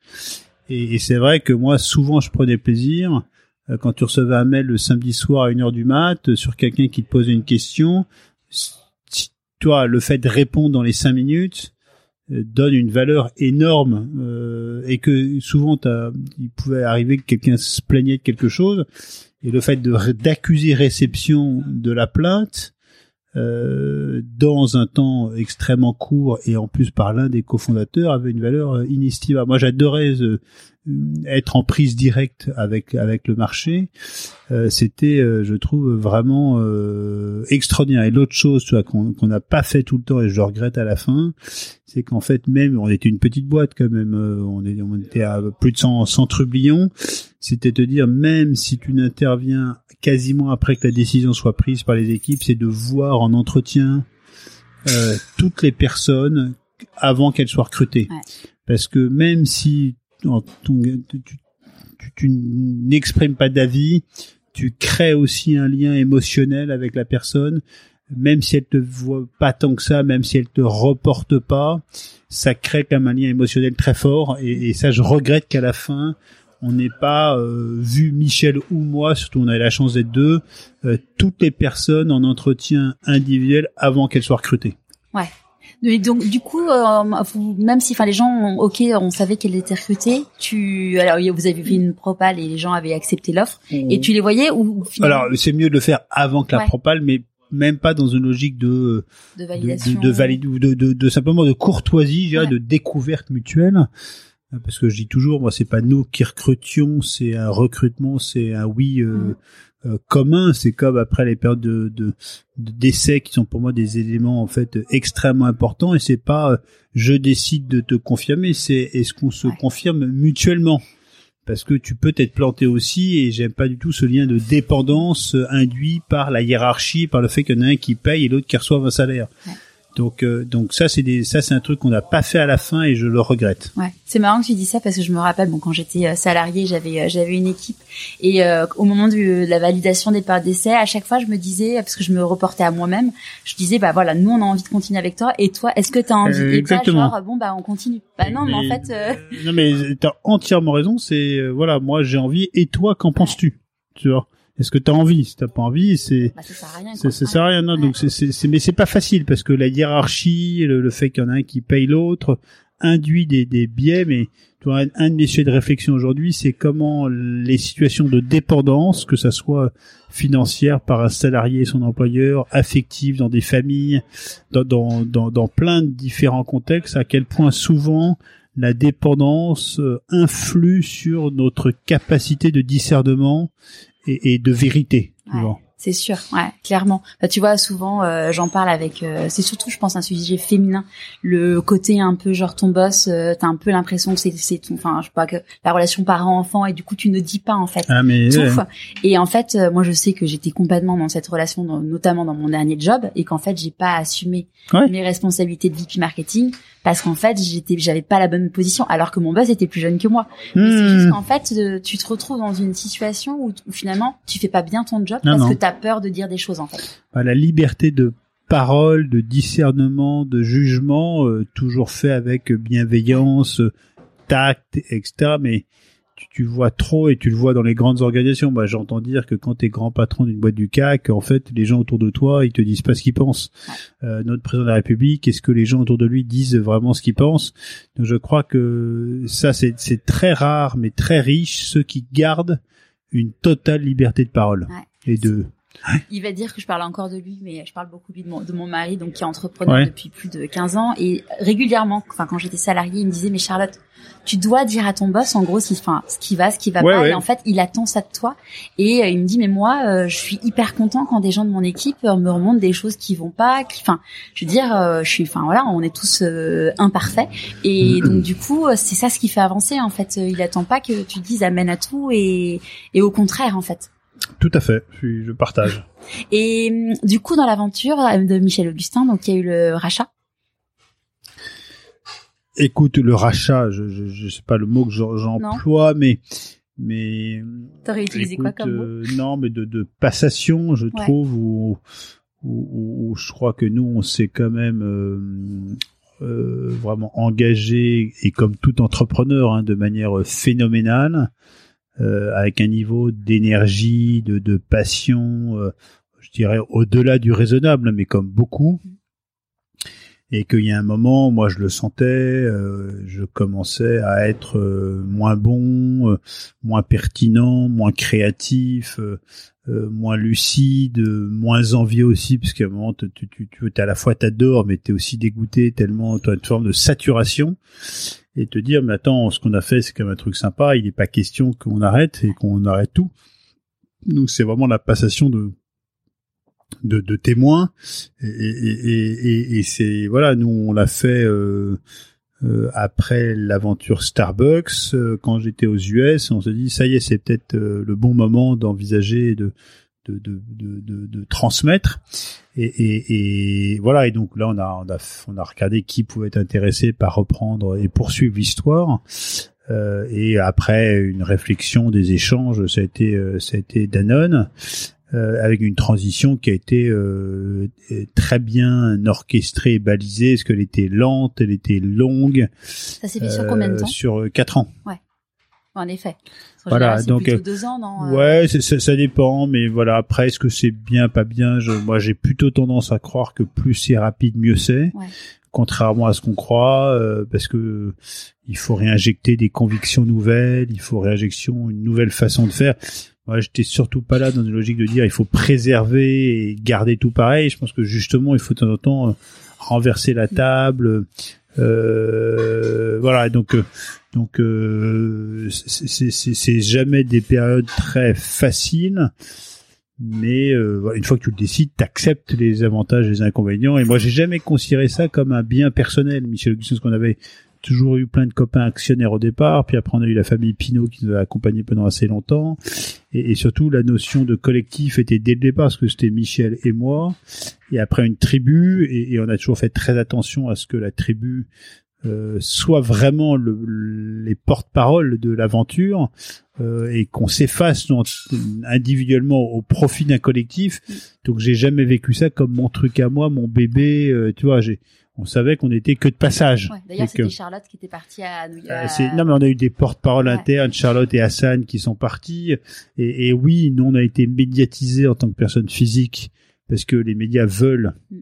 Et, et c'est vrai que moi, souvent, je prenais plaisir euh, quand tu recevais un mail le samedi soir à 1h du mat euh, sur quelqu'un qui te posait une question. Si, toi, le fait de répondre dans les 5 minutes euh, donne une valeur énorme euh, et que souvent, il pouvait arriver que quelqu'un se plaignait de quelque chose et le fait d'accuser réception de la plainte euh, dans un temps extrêmement court et en plus par l'un des cofondateurs avait une valeur euh, inestimable. Moi, j'adorais euh, être en prise directe avec avec le marché. Euh, C'était, euh, je trouve, vraiment euh, extraordinaire. Et l'autre chose, tu vois, qu'on n'a pas fait tout le temps et je le regrette à la fin, c'est qu'en fait, même, on était une petite boîte quand même. on, on était à plus de 100, 100 trublions. C'était te dire, même si tu n'interviens quasiment après que la décision soit prise par les équipes, c'est de voir en entretien euh, toutes les personnes avant qu'elles soient recrutées. Ouais. Parce que même si ton- tu, tu- tu n'exprimes pas d'avis, tu crées aussi un lien émotionnel avec la personne, même si elle te voit pas tant que ça, même si elle te reporte pas, ça crée quand même un lien émotionnel très fort. Et, et ça, je regrette qu'à la fin, on n'ait pas euh, vu Michel ou moi, surtout on a eu la chance d'être deux, euh, toutes les personnes en entretien individuel avant qu'elles soient recrutées. Et donc du coup, euh, vous- même si, enfin, les gens, ont- ok, on savait qu'elle était recrutée. Tu, alors vous avez fait une propale et les gens avaient accepté l'offre. Et tu les voyais ou, finalement Alors, c'est mieux de le faire avant que la Ouais. propale, mais même pas dans une logique de de de, validation, de, de, valide- de, de, de simplement de courtoisie, je dirais, Ouais. de découverte mutuelle. Parce que je dis toujours, moi, c'est pas nous qui recrutions, c'est un recrutement, c'est un oui euh, Mm. euh, commun. C'est comme après les périodes de, de, qui sont pour moi des éléments en fait extrêmement importants. Et c'est pas euh, je décide de te confirmer, c'est est-ce qu'on se confirme mutuellement. Parce que tu peux t'être planté aussi, et j'aime pas du tout ce lien de dépendance induit par la hiérarchie, par le fait qu'il y en a un qui paye et l'autre qui reçoit un salaire. Ouais. Donc, euh, donc ça c'est des, ça c'est un truc qu'on n'a pas fait à la fin et je le regrette. Ouais, c'est marrant que tu dis ça parce que je me rappelle, bon, quand j'étais euh, salariée, j'avais euh, j'avais une équipe et euh, au moment du, de la validation des périodes d'essai, à chaque fois, je me disais parce que je me reportais à moi-même, je disais bah voilà, nous on a envie de continuer avec toi et toi, est-ce que t'as envie? Euh, Et exactement. pas genre bon bah on continue. Bah non, mais, en fait, euh, non mais t'as entièrement raison. C'est euh, voilà, moi j'ai envie et toi qu'en penses-tu? Tu vois? Est-ce que t'as envie? Si t'as pas envie, c'est bah, ça sert à rien. Ça, quoi. ça sert à rien, non? Ouais. Donc c'est, mais c'est pas facile parce que la hiérarchie, le, le fait qu'il y en a un qui paye l'autre, induit des, des biais. Mais tu vois, un, un de mes sujets de réflexion aujourd'hui, c'est comment les situations de dépendance, que ça soit financière par un salarié et son employeur, affective dans des familles, dans, dans, dans, dans plein de différents contextes, à quel point souvent la dépendance euh, influe sur notre capacité de discernement et, et de vérité. Ouais. C'est sûr, ouais, clairement. Bah, tu vois, souvent, euh, j'en parle avec. euh, c'est surtout, je pense, un sujet féminin. Le côté un peu genre ton boss, euh, t'as un peu l'impression que c'est, c'est ton, enfin, je sais pas que la relation parent-enfant et du coup tu ne dis pas en fait. Ah mais tout. ouais. Et en fait, euh, moi, je sais que j'étais complètement dans cette relation, dans- notamment dans mon dernier job, et qu'en fait, j'ai pas assumé Ouais. mes responsabilités de VP marketing parce qu'en fait, j'étais, j'avais pas la bonne position, alors que mon boss était plus jeune que moi. Mais c'est Hmm. juste qu'en fait, euh, tu te retrouves dans une situation où, où finalement, tu fais pas bien ton job Non, parce non. que t'as peur de dire des choses en fait. Bah, la liberté de parole, de discernement, de jugement, euh, toujours fait avec bienveillance, euh, tact, etc. Mais tu, tu vois trop et tu le vois dans les grandes organisations. Moi, j'entends dire que quand tu es grand patron d'une boîte du CAC, en fait, les gens autour de toi, ils te disent pas ce qu'ils pensent. Euh, notre président de la République, est-ce que les gens autour de lui disent vraiment ce qu'ils pensent? Donc, je crois que ça, c'est c'est très rare, mais très riche, ceux qui gardent une totale liberté de parole Ouais. et de Il va dire que je parle encore de lui, mais je parle beaucoup lui de mon, de mon mari, donc qui est entrepreneur Ouais. depuis plus de 15 ans. Et régulièrement, enfin quand j'étais salariée, il me disait, mais Charlotte, tu dois dire à ton boss en gros ce qui, enfin, ce qui va, ce qui va Ouais, pas. Et en fait, il attend ça de toi. Et euh, il me dit, mais moi, euh, je suis hyper content quand des gens de mon équipe euh, me remontent des choses qui vont pas. qui- Enfin, je veux dire, je suis, enfin voilà, on est tous euh, imparfaits. Et donc du coup, c'est ça ce qui fait avancer en fait. Il attend pas que tu dises amène à tout et, et au contraire en fait. Tout à fait, je, je partage. [laughs] Et hum, du coup, dans l'aventure euh, de Michel Augustin, donc il y a eu le rachat? Écoute, le rachat, je, je, je sais pas le mot que j'emploie, mais mais t'aurais utilisé quoi comme mot? euh, Non, mais de, de passation, je trouve, où, où, où, je crois que nous, on s'est quand même euh, euh, vraiment engagé et comme tout entrepreneur, hein, de manière phénoménale, euh, avec un niveau d'énergie, de, de passion, euh, je dirais au-delà du raisonnable, mais comme beaucoup. Et qu'il y a un moment, moi je le sentais, euh, je commençais à être euh, moins bon, euh, moins pertinent, moins créatif, moins lucide, moins envieux aussi, parce qu'à un moment tu, tu, tu, tu à la fois t'adores, mais t'es aussi dégoûté tellement tu as une forme de saturation et te dire mais attends, ce qu'on a fait c'est quand même un truc sympa, il n'est pas question qu'on arrête et qu'on arrête tout. Donc c'est vraiment la passation de de, témoins et, et, et, et c'est voilà nous on l'a fait euh, euh, après l'aventure Starbucks euh, quand j'étais aux US on s'est dit ça y est c'est peut-être le bon moment d'envisager de de, de, de, de, transmettre et, et, et, voilà et donc là on a, on a on a regardé qui pouvait être intéressé par reprendre et poursuivre l'histoire euh, et après une réflexion des échanges ça a été ça a été Danone euh, avec une transition qui a été euh, très bien orchestrée et balisée, parce qu'elle était lente, elle était longue? Ça s'est fait sur combien de euh, temps? Sur quatre ans. Ouais. En effet. voilà, donc deux ans, non ouais, ça, ça, dépend, mais voilà. Après, est-ce que c'est bien, pas bien? Je, Moi, j'ai plutôt tendance à croire que plus c'est rapide, mieux c'est. Ouais. Contrairement à ce qu'on croit, parce que il faut réinjecter des convictions nouvelles, il faut réinjection une nouvelle façon de faire. Moi, j'étais surtout pas là dans une logique de dire il faut préserver et garder tout pareil. Je pense que justement, il faut de temps en temps euh, renverser la table. Euh, voilà, donc euh, donc euh, c'est jamais des périodes très faciles, mais euh, une fois que tu le décides, t'acceptes les avantages et les inconvénients. Et moi, j'ai jamais considéré ça comme un bien personnel, Michel Augustin, ce qu'on avait toujours eu plein de copains actionnaires au départ, puis après on a eu la famille Pinot qui nous a accompagnés pendant assez longtemps, et, surtout la notion de collectif était dès le départ, parce que c'était Michel et moi, et après une tribu, et, et, on a toujours fait très attention à ce que la tribu euh, soit vraiment le, les porte-parole de l'aventure, euh, et qu'on s'efface individuellement au profit d'un collectif. Donc j'ai jamais vécu ça comme mon truc à moi, mon bébé, euh, tu vois, j'ai on savait qu'on était que de passage. Ouais, D'ailleurs, c'était Charlotte qui était partie à New York. Euh, non, mais on a eu des porte-paroles internes, Charlotte et Hassan, qui sont partis. Et, et, oui, nous, on a été médiatisés en tant que personne physique parce que les médias veulent mm.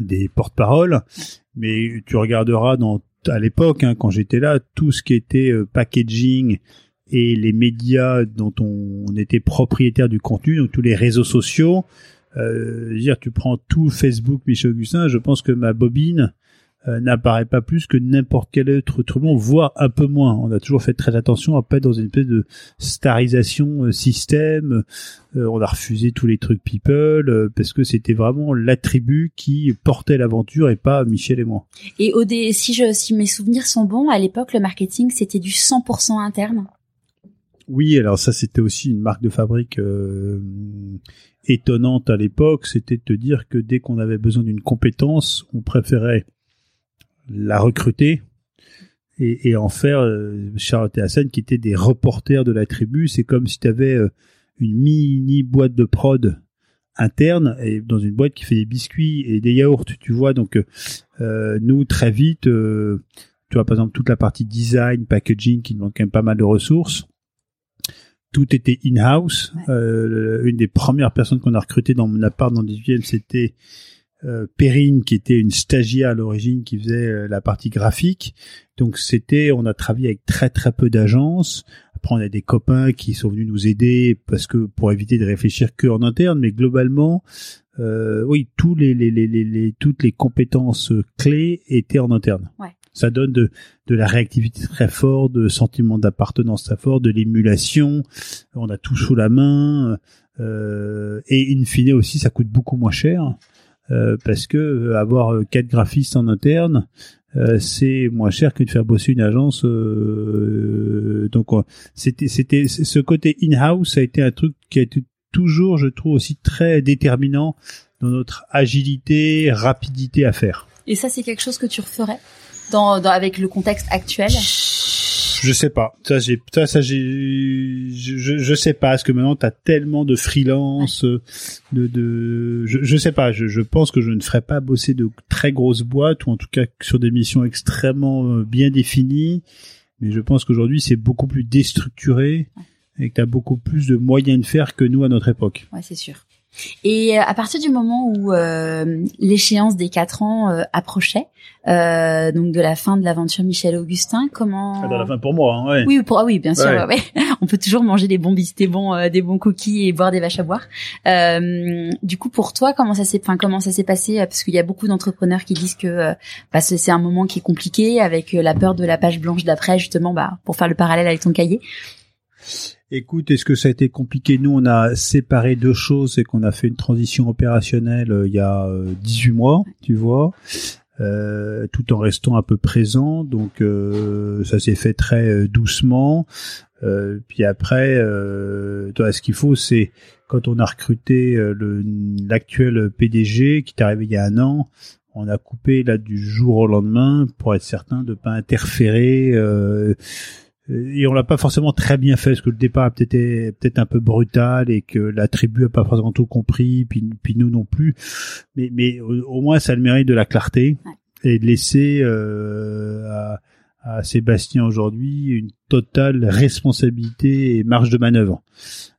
des porte-paroles. Mais tu regarderas dans à l'époque, hein, quand j'étais là, tout ce qui était euh, packaging et les médias dont on, on était propriétaire du contenu, donc tous les réseaux sociaux, euh, dire tu prends tout Facebook Michel Augustin, je pense que ma bobine euh, n'apparaît pas plus que n'importe quel autre trublon, voire un peu moins. On a toujours fait très attention à pas être dans une espèce de starisation euh, système. Euh, on a refusé tous les trucs people parce que c'était vraiment la tribu qui portait l'aventure et pas Michel et moi. Et au si je si mes souvenirs sont bons, à l'époque le marketing c'était du 100% interne. Oui, alors ça c'était aussi une marque de fabrique étonnante à l'époque, c'était de te dire que dès qu'on avait besoin d'une compétence, on préférait la recruter et, en faire euh, Charlotte et Hassan qui étaient des reporters de la tribu. C'est comme si tu avais euh, une mini boîte de prod interne et dans une boîte qui fait des biscuits et des yaourts, tu vois. Donc euh, nous très vite, euh, tu vois par exemple toute la partie design, packaging qui demande quand même pas mal de ressources tout était in-house. Euh, une des premières personnes qu'on a recrutées dans mon appart dans le 18e, c'était euh, Perrine, qui était une stagiaire à l'origine, qui faisait euh, la partie graphique. Donc c'était, on a travaillé avec très très peu d'agences. Après, on a des copains qui sont venus nous aider parce que pour éviter de réfléchir que en interne, mais globalement, euh, oui, tous les, les, les, les, toutes les compétences clés étaient en interne. Ouais. Ça donne de, la réactivité très fort, de sentiment d'appartenance très fort, de l'émulation. On a tout sous la main. Euh, et in fine aussi, ça coûte beaucoup moins cher. Euh, parce que euh, avoir quatre graphistes en interne, c'est moins cher que de faire bosser une agence. Donc c'était c'était ce côté in-house a été un truc qui a été toujours, je trouve, aussi très déterminant dans notre agilité, rapidité à faire. Et ça, c'est quelque chose que tu referais? Dans, dans avec le contexte actuel je sais pas. Ça, j'ai, ça, ça, j'ai, je, je sais pas. Parce que maintenant, t'as tellement de freelance, de, de, je, je sais pas. Je, je pense que je ne ferais pas bosser de très grosses boîtes ou en tout cas sur des missions extrêmement euh, bien définies. Mais je pense qu'aujourd'hui, c'est beaucoup plus déstructuré et que t'as beaucoup plus de moyens de faire que nous à notre époque. Ouais, c'est sûr. Et euh, à partir du moment où euh, l'échéance des quatre ans euh, approchait, euh, donc de la fin de l'aventure Michel Augustin, comment ah, De la fin pour moi, hein, ouais. Oui, pour ah oui, bien sûr. Ouais. [laughs] On peut toujours manger des bons bis, des bons, euh, des bons cookies et boire des vaches à boire. du coup, pour toi, comment ça s'est, enfin, comment ça s'est passé? Parce qu'il y a beaucoup d'entrepreneurs qui disent que bah, c'est un moment qui est compliqué, avec la peur de la page blanche d'après, justement, bah, pour faire le parallèle avec ton cahier. Écoute, est-ce que ça a été compliqué? Nous, on a séparé deux choses, c'est qu'on a fait une transition opérationnelle euh, il y a 18 euh, mois, tu vois, euh, tout en restant un peu présent. Donc, euh, ça s'est fait très doucement. puis après, toi, ce qu'il faut, c'est quand on a recruté l'actuel PDG qui est arrivé il y a un an, on a coupé là du jour au lendemain pour être certain de pas interférer et on l'a pas forcément très bien fait parce que le départ a peut-être peut-être un peu brutal et que la tribu a pas forcément tout compris puis, puis nous non plus. Mais mais au, moins ça a le mérite de la clarté et de laisser euh, à, à Sébastien aujourd'hui une totale responsabilité et marge de manœuvre.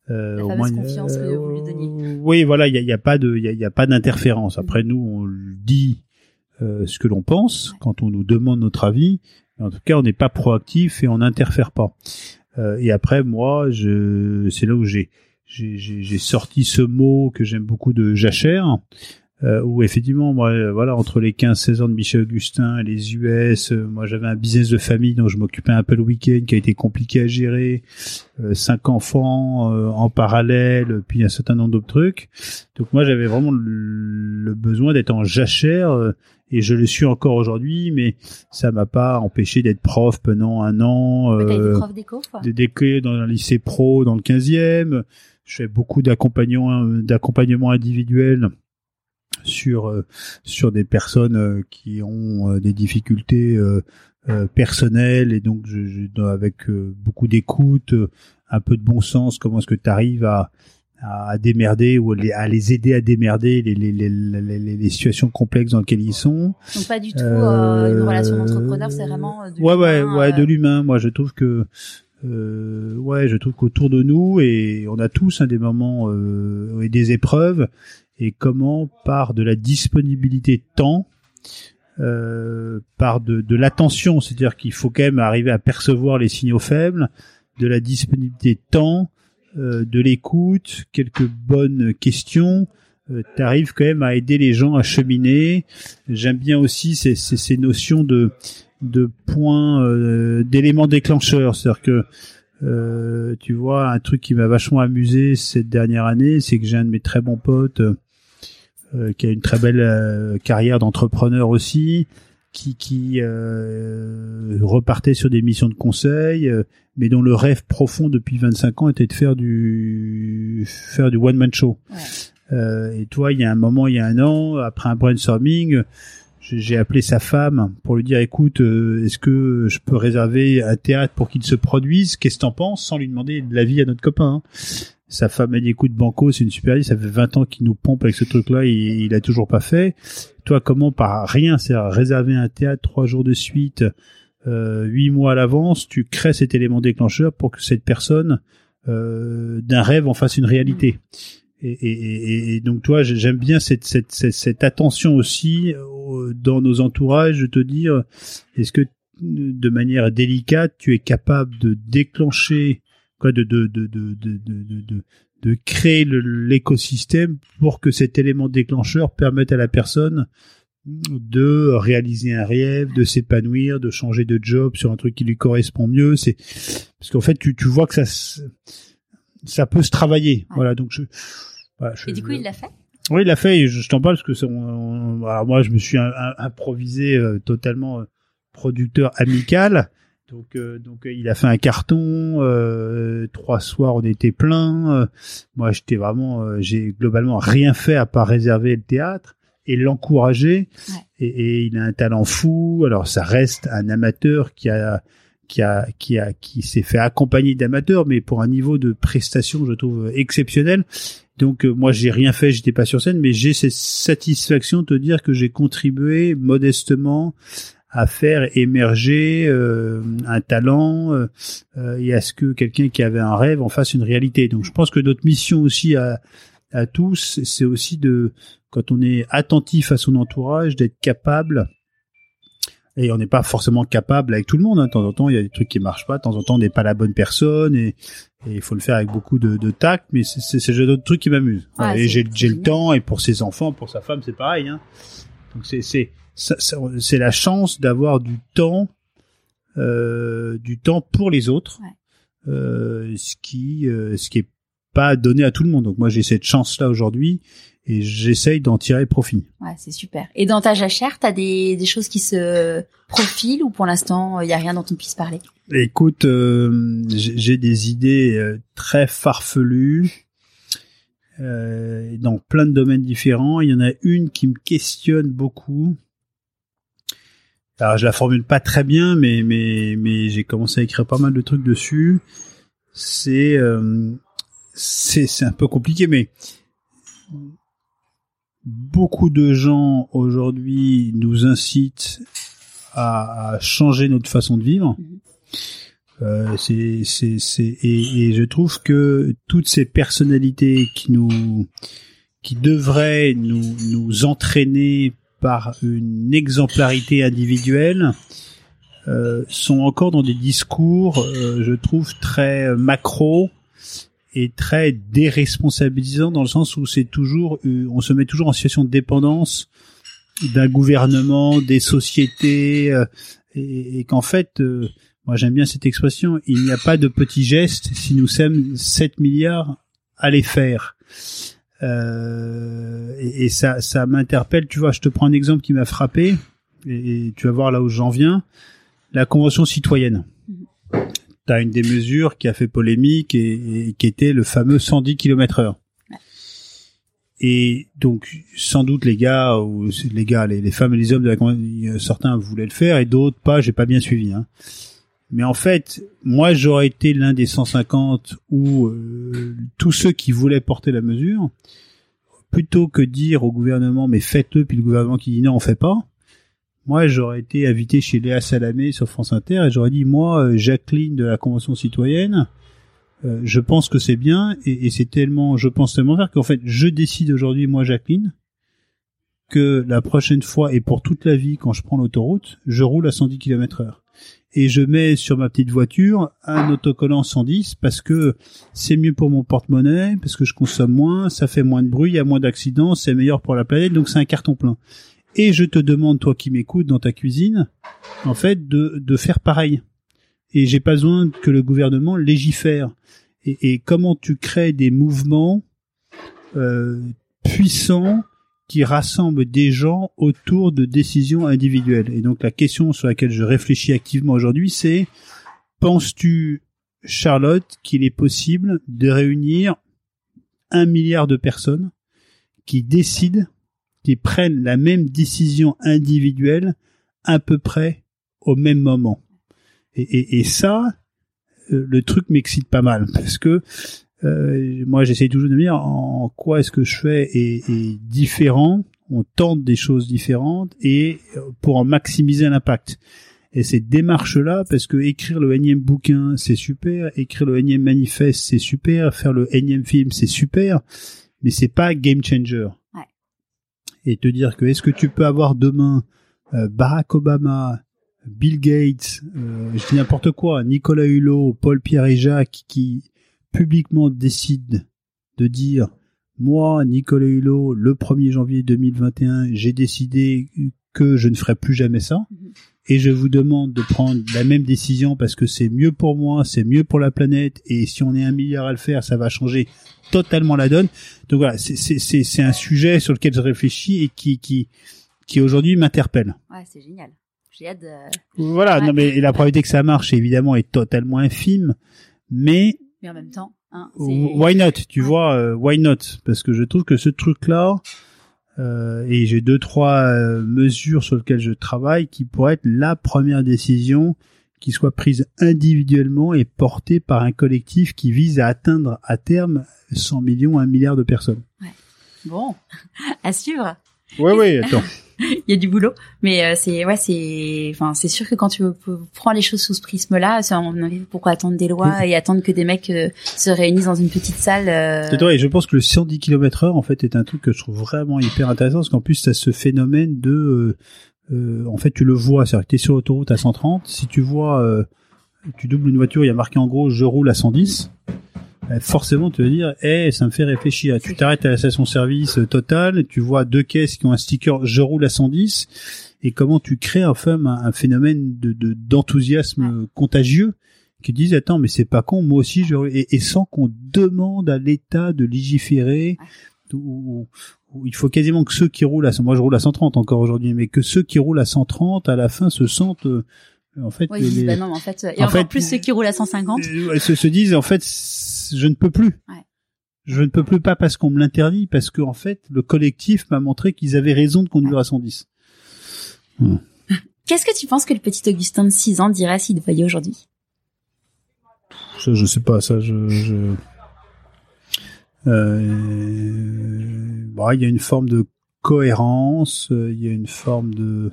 Euh, au moins, confiance que vous lui donniez. oui voilà il y a, y a, pas de il y a, pas d'interférence. Après nous on dit euh, ce que l'on pense quand on nous demande notre avis en tout cas, on n'est pas proactif et on n'interfère pas. Euh, et après, moi, je, c'est là où j'ai, j'ai, sorti ce mot que j'aime beaucoup de jachère, euh, où effectivement, moi, voilà, entre les 15-16 ans de Michel Augustin et les US, euh, moi, j'avais un business de famille dont je m'occupais un peu le week-end, qui a été compliqué à gérer, euh, cinq enfants euh, en parallèle, puis un certain nombre d'autres trucs. Donc moi, j'avais vraiment le, besoin d'être en jachère et je le suis encore aujourd'hui, mais ça m'a pas empêché d'être prof pendant un an. Euh, prof d'éco, D'éco dans un lycée pro dans le 15e. Je fais beaucoup d'accompagnement, d'accompagnement individuel sur euh, sur des personnes euh, qui ont euh, des difficultés personnelles et donc je, je avec beaucoup d'écoute, un peu de bon sens. Comment est-ce que tu arrives à à démerder ou à les aider à démerder les, les, les, les, situations complexes dans lesquelles ils sont. Donc pas du tout euh, une relation d'entrepreneur, c'est vraiment de ouais ouais ouais de l'humain. Moi je trouve que euh, ouais je trouve qu'autour de nous et on a tous hein, des moments euh, et des épreuves et comment par de la disponibilité de temps euh, par de, de l'attention, c'est-à-dire qu'il faut quand même arriver à percevoir les signaux faibles, de la disponibilité de temps, euh, de l'écoute, quelques bonnes questions, euh, tu arrives quand même à aider les gens à cheminer. J'aime bien aussi ces, ces, notions de, de points, euh, d'éléments déclencheurs. C'est-à-dire que euh, tu vois, un truc qui m'a vachement amusé cette dernière année, c'est que j'ai un de mes très bons potes euh, qui a une très belle carrière d'entrepreneur aussi, qui, qui euh, repartait sur des missions de conseil, euh, mais dont le rêve profond depuis 25 ans était de faire du faire du one man show. Euh, et toi, il y a un moment, il y a un an, après un brainstorming, j'ai appelé sa femme pour lui dire écoute, euh, est-ce que je peux réserver un théâtre pour qu'il se produise? Qu'est-ce que t'en penses? Sans lui demander de l'avis à notre copain. Hein. Sa femme a dit écoute Banco, c'est une super idée, ça fait 20 ans qu'il nous pompe avec ce truc-là, il, il a toujours pas fait. Toi, comment par rien, c'est réserver un théâtre trois jours de suite, euh, huit mois à l'avance, tu crées cet élément déclencheur pour que cette personne euh, d'un rêve en fasse une réalité. Et, donc toi, j'aime bien cette, cette, cette, attention aussi euh, dans nos entourages, de te dire, est-ce que de manière délicate, tu es capable de déclencher quoi, de, de, de, de, de, de, de créer l'écosystème pour que cet élément déclencheur permette à la personne de réaliser un rêve, de s'épanouir, de changer de job sur un truc qui lui correspond mieux. C'est parce qu'en fait, tu, tu vois que ça ça peut se travailler. Voilà, donc je, Et du coup, il l'a fait? Oui, il l'a fait. Et je, t'en parle parce que alors moi, je me suis improvisé euh, totalement euh, producteur amical. Donc, euh, donc euh, il a fait un carton. Euh, trois soirs, on était plein. moi, j'étais vraiment, j'ai globalement rien fait à part réserver le théâtre et l'encourager. et, et il a un talent fou. Alors ça reste un amateur qui a qui a qui a qui s'est fait accompagner d'amateurs, mais pour un niveau de prestation, je trouve exceptionnel. Donc euh, moi j'ai rien fait, j'étais pas sur scène, mais j'ai cette satisfaction de te dire que j'ai contribué modestement à faire émerger euh, un talent euh, euh, et à ce que quelqu'un qui avait un rêve en fasse une réalité. Donc je pense que notre mission aussi à, à tous, c'est aussi de quand on est attentif à son entourage, d'être capable et on n'est pas forcément capable avec tout le monde. Hein. De temps en temps, il y a des trucs qui marchent pas. De temps en temps, on n'est pas la bonne personne et il faut le faire avec beaucoup de, de tact. Mais c'est ce genre de trucs qui m'amusent. Ah, et c'est j'ai le temps et pour ses enfants, pour sa femme, c'est pareil. Hein. Donc c'est c'est la chance d'avoir du temps, euh, du temps pour les autres, Ouais. euh, ce qui euh, ce qui est pas donné à tout le monde. Donc moi j'ai cette chance là aujourd'hui et j'essaye d'en tirer profit. Ouais, c'est super. Et dans ta jachère, t'as des, des choses qui se profilent ou pour l'instant, il y a rien dont on puisse parler? Écoute, euh, j'ai j'ai des idées euh, très farfelues euh, dans plein de domaines différents. Il y en a une qui me questionne beaucoup. Alors je la formule pas très bien, mais mais mais j'ai commencé à écrire pas mal de trucs dessus. C'est euh, c'est c'est un peu compliqué, mais beaucoup de gens aujourd'hui nous incitent à, à changer notre façon de vivre. Euh, c'est, c'est, c'est, et, et je trouve que toutes ces personnalités qui nous, qui devraient nous, nous entraîner par une exemplarité individuelle, euh, sont encore dans des discours, euh, je trouve, très macro et très déresponsabilisants dans le sens où c'est toujours, euh, on se met toujours en situation de dépendance d'un gouvernement, des sociétés, euh, et, et qu'en fait, euh, moi j'aime bien cette expression, il n'y a pas de petits gestes si nous sommes 7 milliards à les faire. Euh, et, et ça, ça m'interpelle. Tu vois, je te prends un exemple qui m'a frappé, et, et tu vas voir là où j'en viens. La convention citoyenne. Tu as une des mesures qui a fait polémique et, et qui était le fameux 110 km heure. Et donc, sans doute les gars, ou les gars, les, les femmes et les hommes de la convention, certains voulaient le faire et d'autres pas. J'ai pas bien suivi. Hein. Mais en fait, moi, j'aurais été l'un des 150 ou euh, tous ceux qui voulaient porter la mesure, plutôt que dire au gouvernement mais faites-le, puis le gouvernement qui dit non, on fait pas. Moi, j'aurais été invité chez Léa Salamé sur France Inter et j'aurais dit moi, euh, Jacqueline de la Convention citoyenne, euh, je pense que c'est bien et, et c'est tellement, je pense tellement faire qu'en fait, je décide aujourd'hui, moi, Jacqueline, que la prochaine fois et pour toute la vie, quand je prends l'autoroute, je roule à 110 km heure et je mets sur ma petite voiture un autocollant 110 parce que c'est mieux pour mon porte-monnaie, parce que je consomme moins, ça fait moins de bruit, il y a moins d'accidents, c'est meilleur pour la planète, donc c'est un carton plein. Et je te demande, toi qui m'écoutes dans ta cuisine, en fait, de, de faire pareil. Et j'ai pas besoin que le gouvernement légifère. Et, et comment tu crées des mouvements euh, puissants qui rassemble des gens autour de décisions individuelles. Et donc la question sur laquelle je réfléchis activement aujourd'hui, c'est penses-tu, Charlotte, qu'il est possible de réunir un milliard de personnes qui décident, qui prennent la même décision individuelle à peu près au même moment? Et, ça, euh, le truc m'excite pas mal parce que euh, moi j'essaye toujours de me dire en quoi est-ce que je fais est, est différent. On tente des choses différentes et euh, pour en maximiser l'impact. Et cette démarche là parce que écrire le énième bouquin c'est super. Écrire le énième manifeste c'est super. Faire le énième film c'est super. Mais c'est pas game changer. Ouais. et te dire que est-ce que tu peux avoir demain euh, Barack Obama Bill Gates, euh, je dis n'importe quoi, Nicolas Hulot, Paul Pierre et Jacques qui publiquement décident de dire moi, Nicolas Hulot, le 1er janvier 2021, j'ai décidé que je ne ferai plus jamais ça. Mhm. Et je vous demande de prendre la même décision parce que c'est mieux pour moi, c'est mieux pour la planète. Et si on est un milliard à le faire, ça va changer totalement la donne. Donc voilà, c'est- un sujet sur lequel je réfléchis et qui, qui, qui aujourd'hui m'interpelle. Ouais, c'est génial. J'ai hâte de... Voilà, Ouais. non mais la probabilité que ça marche évidemment est totalement infime, mais Mais en même temps, hein, c'est... why not? Tu Ouais. vois, euh, why not? Parce que je trouve que ce truc-là, Euh, et j'ai deux trois euh, mesures sur lesquelles je travaille qui pourraient être la première décision qui soit prise individuellement et portée par un collectif qui vise à atteindre à terme 100 millions, 1 milliard de personnes. Ouais. Bon, [laughs] à suivre. Oui, oui, [laughs] attends. [laughs] il y a du boulot, mais euh, c'est ouais, c'est enfin c'est sûr que quand tu prends les choses sous ce prisme-là, on pourquoi attendre des lois et attendre que des mecs euh, se réunissent dans une petite salle. Euh... C'est vrai, je pense que le 110 km/h en fait est un truc que je trouve vraiment hyper intéressant parce qu'en plus ça ce phénomène de en fait tu le vois, c'est-à-dire que tu es sur l'autoroute à 130, si tu vois tu doubles une voiture, il y a marqué en gros je roule à 110 euh, forcément tu vas dire, eh, ça me fait réfléchir. Tu t'arrêtes à la station-service euh, totale, tu vois deux caisses qui ont un sticker je roule à 110, et comment tu crées enfin un, phénomène de d'enthousiasme contagieux qui disent attends mais c'est pas con moi aussi je et, et sans qu'on demande à l'État de légiférer ou, il faut quasiment que ceux qui roulent à moi je roule à 130 encore aujourd'hui mais que ceux qui roulent à 130 à la fin se sentent euh, en fait, oui, bah non, en fait, et encore plus ceux qui roulent à 150. Se, se disent en fait je ne peux plus. Je ne peux plus pas parce qu'on me l'interdit, parce que en fait, le collectif m'a montré qu'ils avaient raison de conduire à 110. Qu'est-ce que tu penses que le petit Augustin de 6 ans dirait s'il voyait aujourd'hui? Je, je sais pas, ça, je... je... Euh... Bah, il y a une forme de cohérence, euh, il y a une forme de...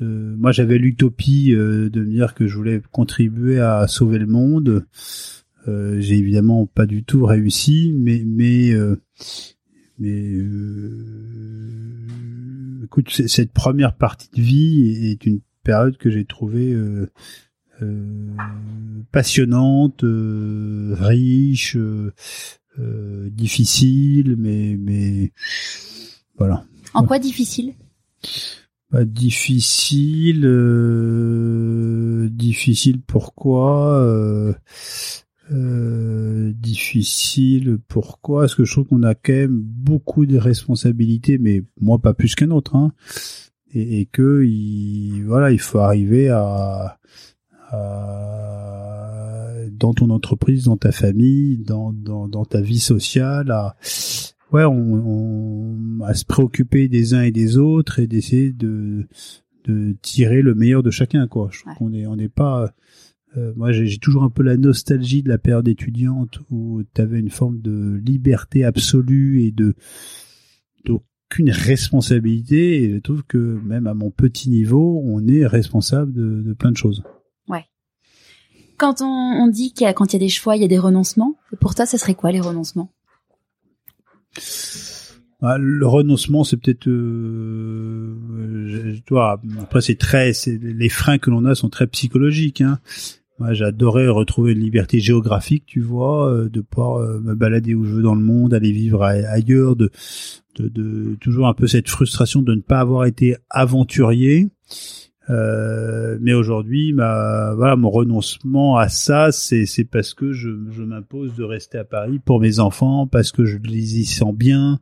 de... Moi, j'avais l'utopie euh, de me dire que je voulais contribuer à sauver le monde. Euh, j'ai évidemment pas du tout réussi, mais mais euh, mais euh, écoute, cette première partie de vie est une période que j'ai trouvée passionnante, riche, difficile, mais mais voilà. En quoi difficile? Bah, difficile, difficile. Pourquoi euh, difficile. Pourquoi? Parce que je trouve qu'on a quand même beaucoup de responsabilités, mais moi pas plus qu'un autre. Hein. Et, et, que il, voilà, il faut arriver à, à, dans ton entreprise, dans ta famille, dans, dans, dans ta vie sociale, à ouais, on, on, à se préoccuper des uns et des autres et d'essayer de de tirer le meilleur de chacun quoi. Je trouve qu'on est on n'est pas euh, moi, j'ai toujours un peu la nostalgie de la période étudiante où tu avais une forme de liberté absolue et de d'aucune responsabilité. Et je trouve que même à mon petit niveau, on est responsable de, de plein de choses. Ouais. Quand on, on dit qu'il y a quand il y a des choix, il y a des renoncements. Pour toi, ça serait quoi les renoncements? Ah, le renoncement, c'est peut-être, euh, toi, après c'est très, les freins que l'on a sont très psychologiques. Hein. Moi, j'adorais retrouver une liberté géographique, tu vois, euh, de pouvoir euh, me balader où je veux dans le monde, aller vivre ailleurs, de, toujours un peu cette frustration de ne pas avoir été aventurier. Euh, mais aujourd'hui, ma voilà, mon renoncement à ça, c'est parce que je, m'impose de rester à Paris pour mes enfants, parce que je les y sens bien.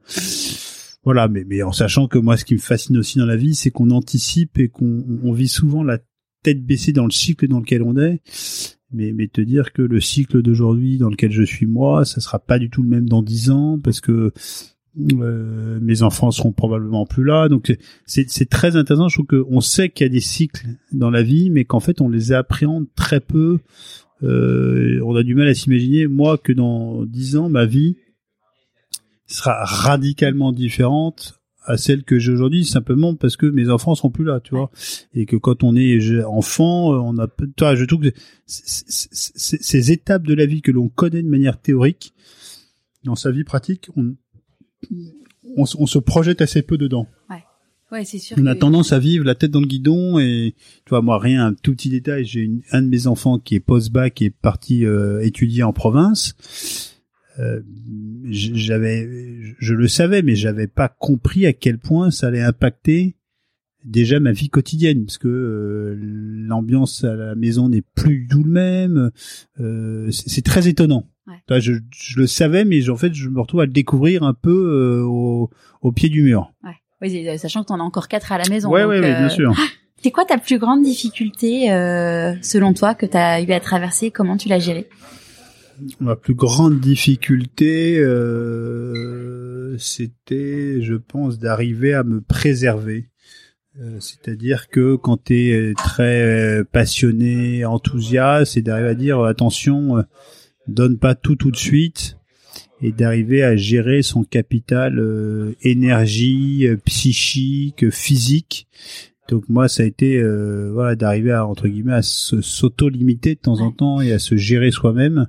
Voilà, mais en sachant que moi, ce qui me fascine aussi dans la vie, c'est qu'on anticipe et qu'on on vit souvent la tête baissée dans le cycle dans lequel on est. Mais, mais te dire que le cycle d'aujourd'hui dans lequel je suis moi, ça sera pas du tout le même dans dix ans parce que euh, mes enfants seront probablement plus là. Donc c'est très intéressant. Je trouve qu'on sait qu'il y a des cycles dans la vie, mais qu'en fait on les appréhende très peu. Euh, on a du mal à s'imaginer, moi, que dans dix ans, ma vie sera radicalement différente à celle que j'ai aujourd'hui simplement parce que mes enfants seront plus là, tu vois, et que quand on est enfant, on a, toi, je trouve que ces étapes de la vie que l'on connaît de manière théorique dans sa vie pratique, on, on, se projette assez peu dedans. Ouais. Ouais, c'est sûr. On a tendance à vivre la tête dans le guidon et tu vois moi rien un tout petit détail j'ai un de mes enfants qui est post-bac qui est parti euh, étudier en province euh, j'avais, je le savais, mais j'avais pas compris à quel point ça allait impacter déjà ma vie quotidienne, parce que euh, l'ambiance à la maison n'est plus du tout le même. Euh, c'est très étonnant. Ouais. Je, je, le savais, mais en fait, je me retrouve à le découvrir un peu euh, au, au, pied du mur. Ouais. Oui, sachant que t'en as encore quatre à la maison. Ouais, ouais, bien sûr. [laughs] C'est quoi ta plus grande difficulté, selon toi, que tu as eu à traverser? Comment tu l'as gérée? Ma plus grande difficulté, euh, c'était, je pense, d'arriver à me préserver. Euh, c'est-à-dire que quand tu es très passionné, enthousiaste, c'est d'arriver à dire attention, donne pas tout tout de suite et d'arriver à gérer son capital énergie psychique, physique donc moi, ça a été euh, voilà d'arriver à entre guillemets à s'auto-limiter de temps en temps et à se gérer soi-même.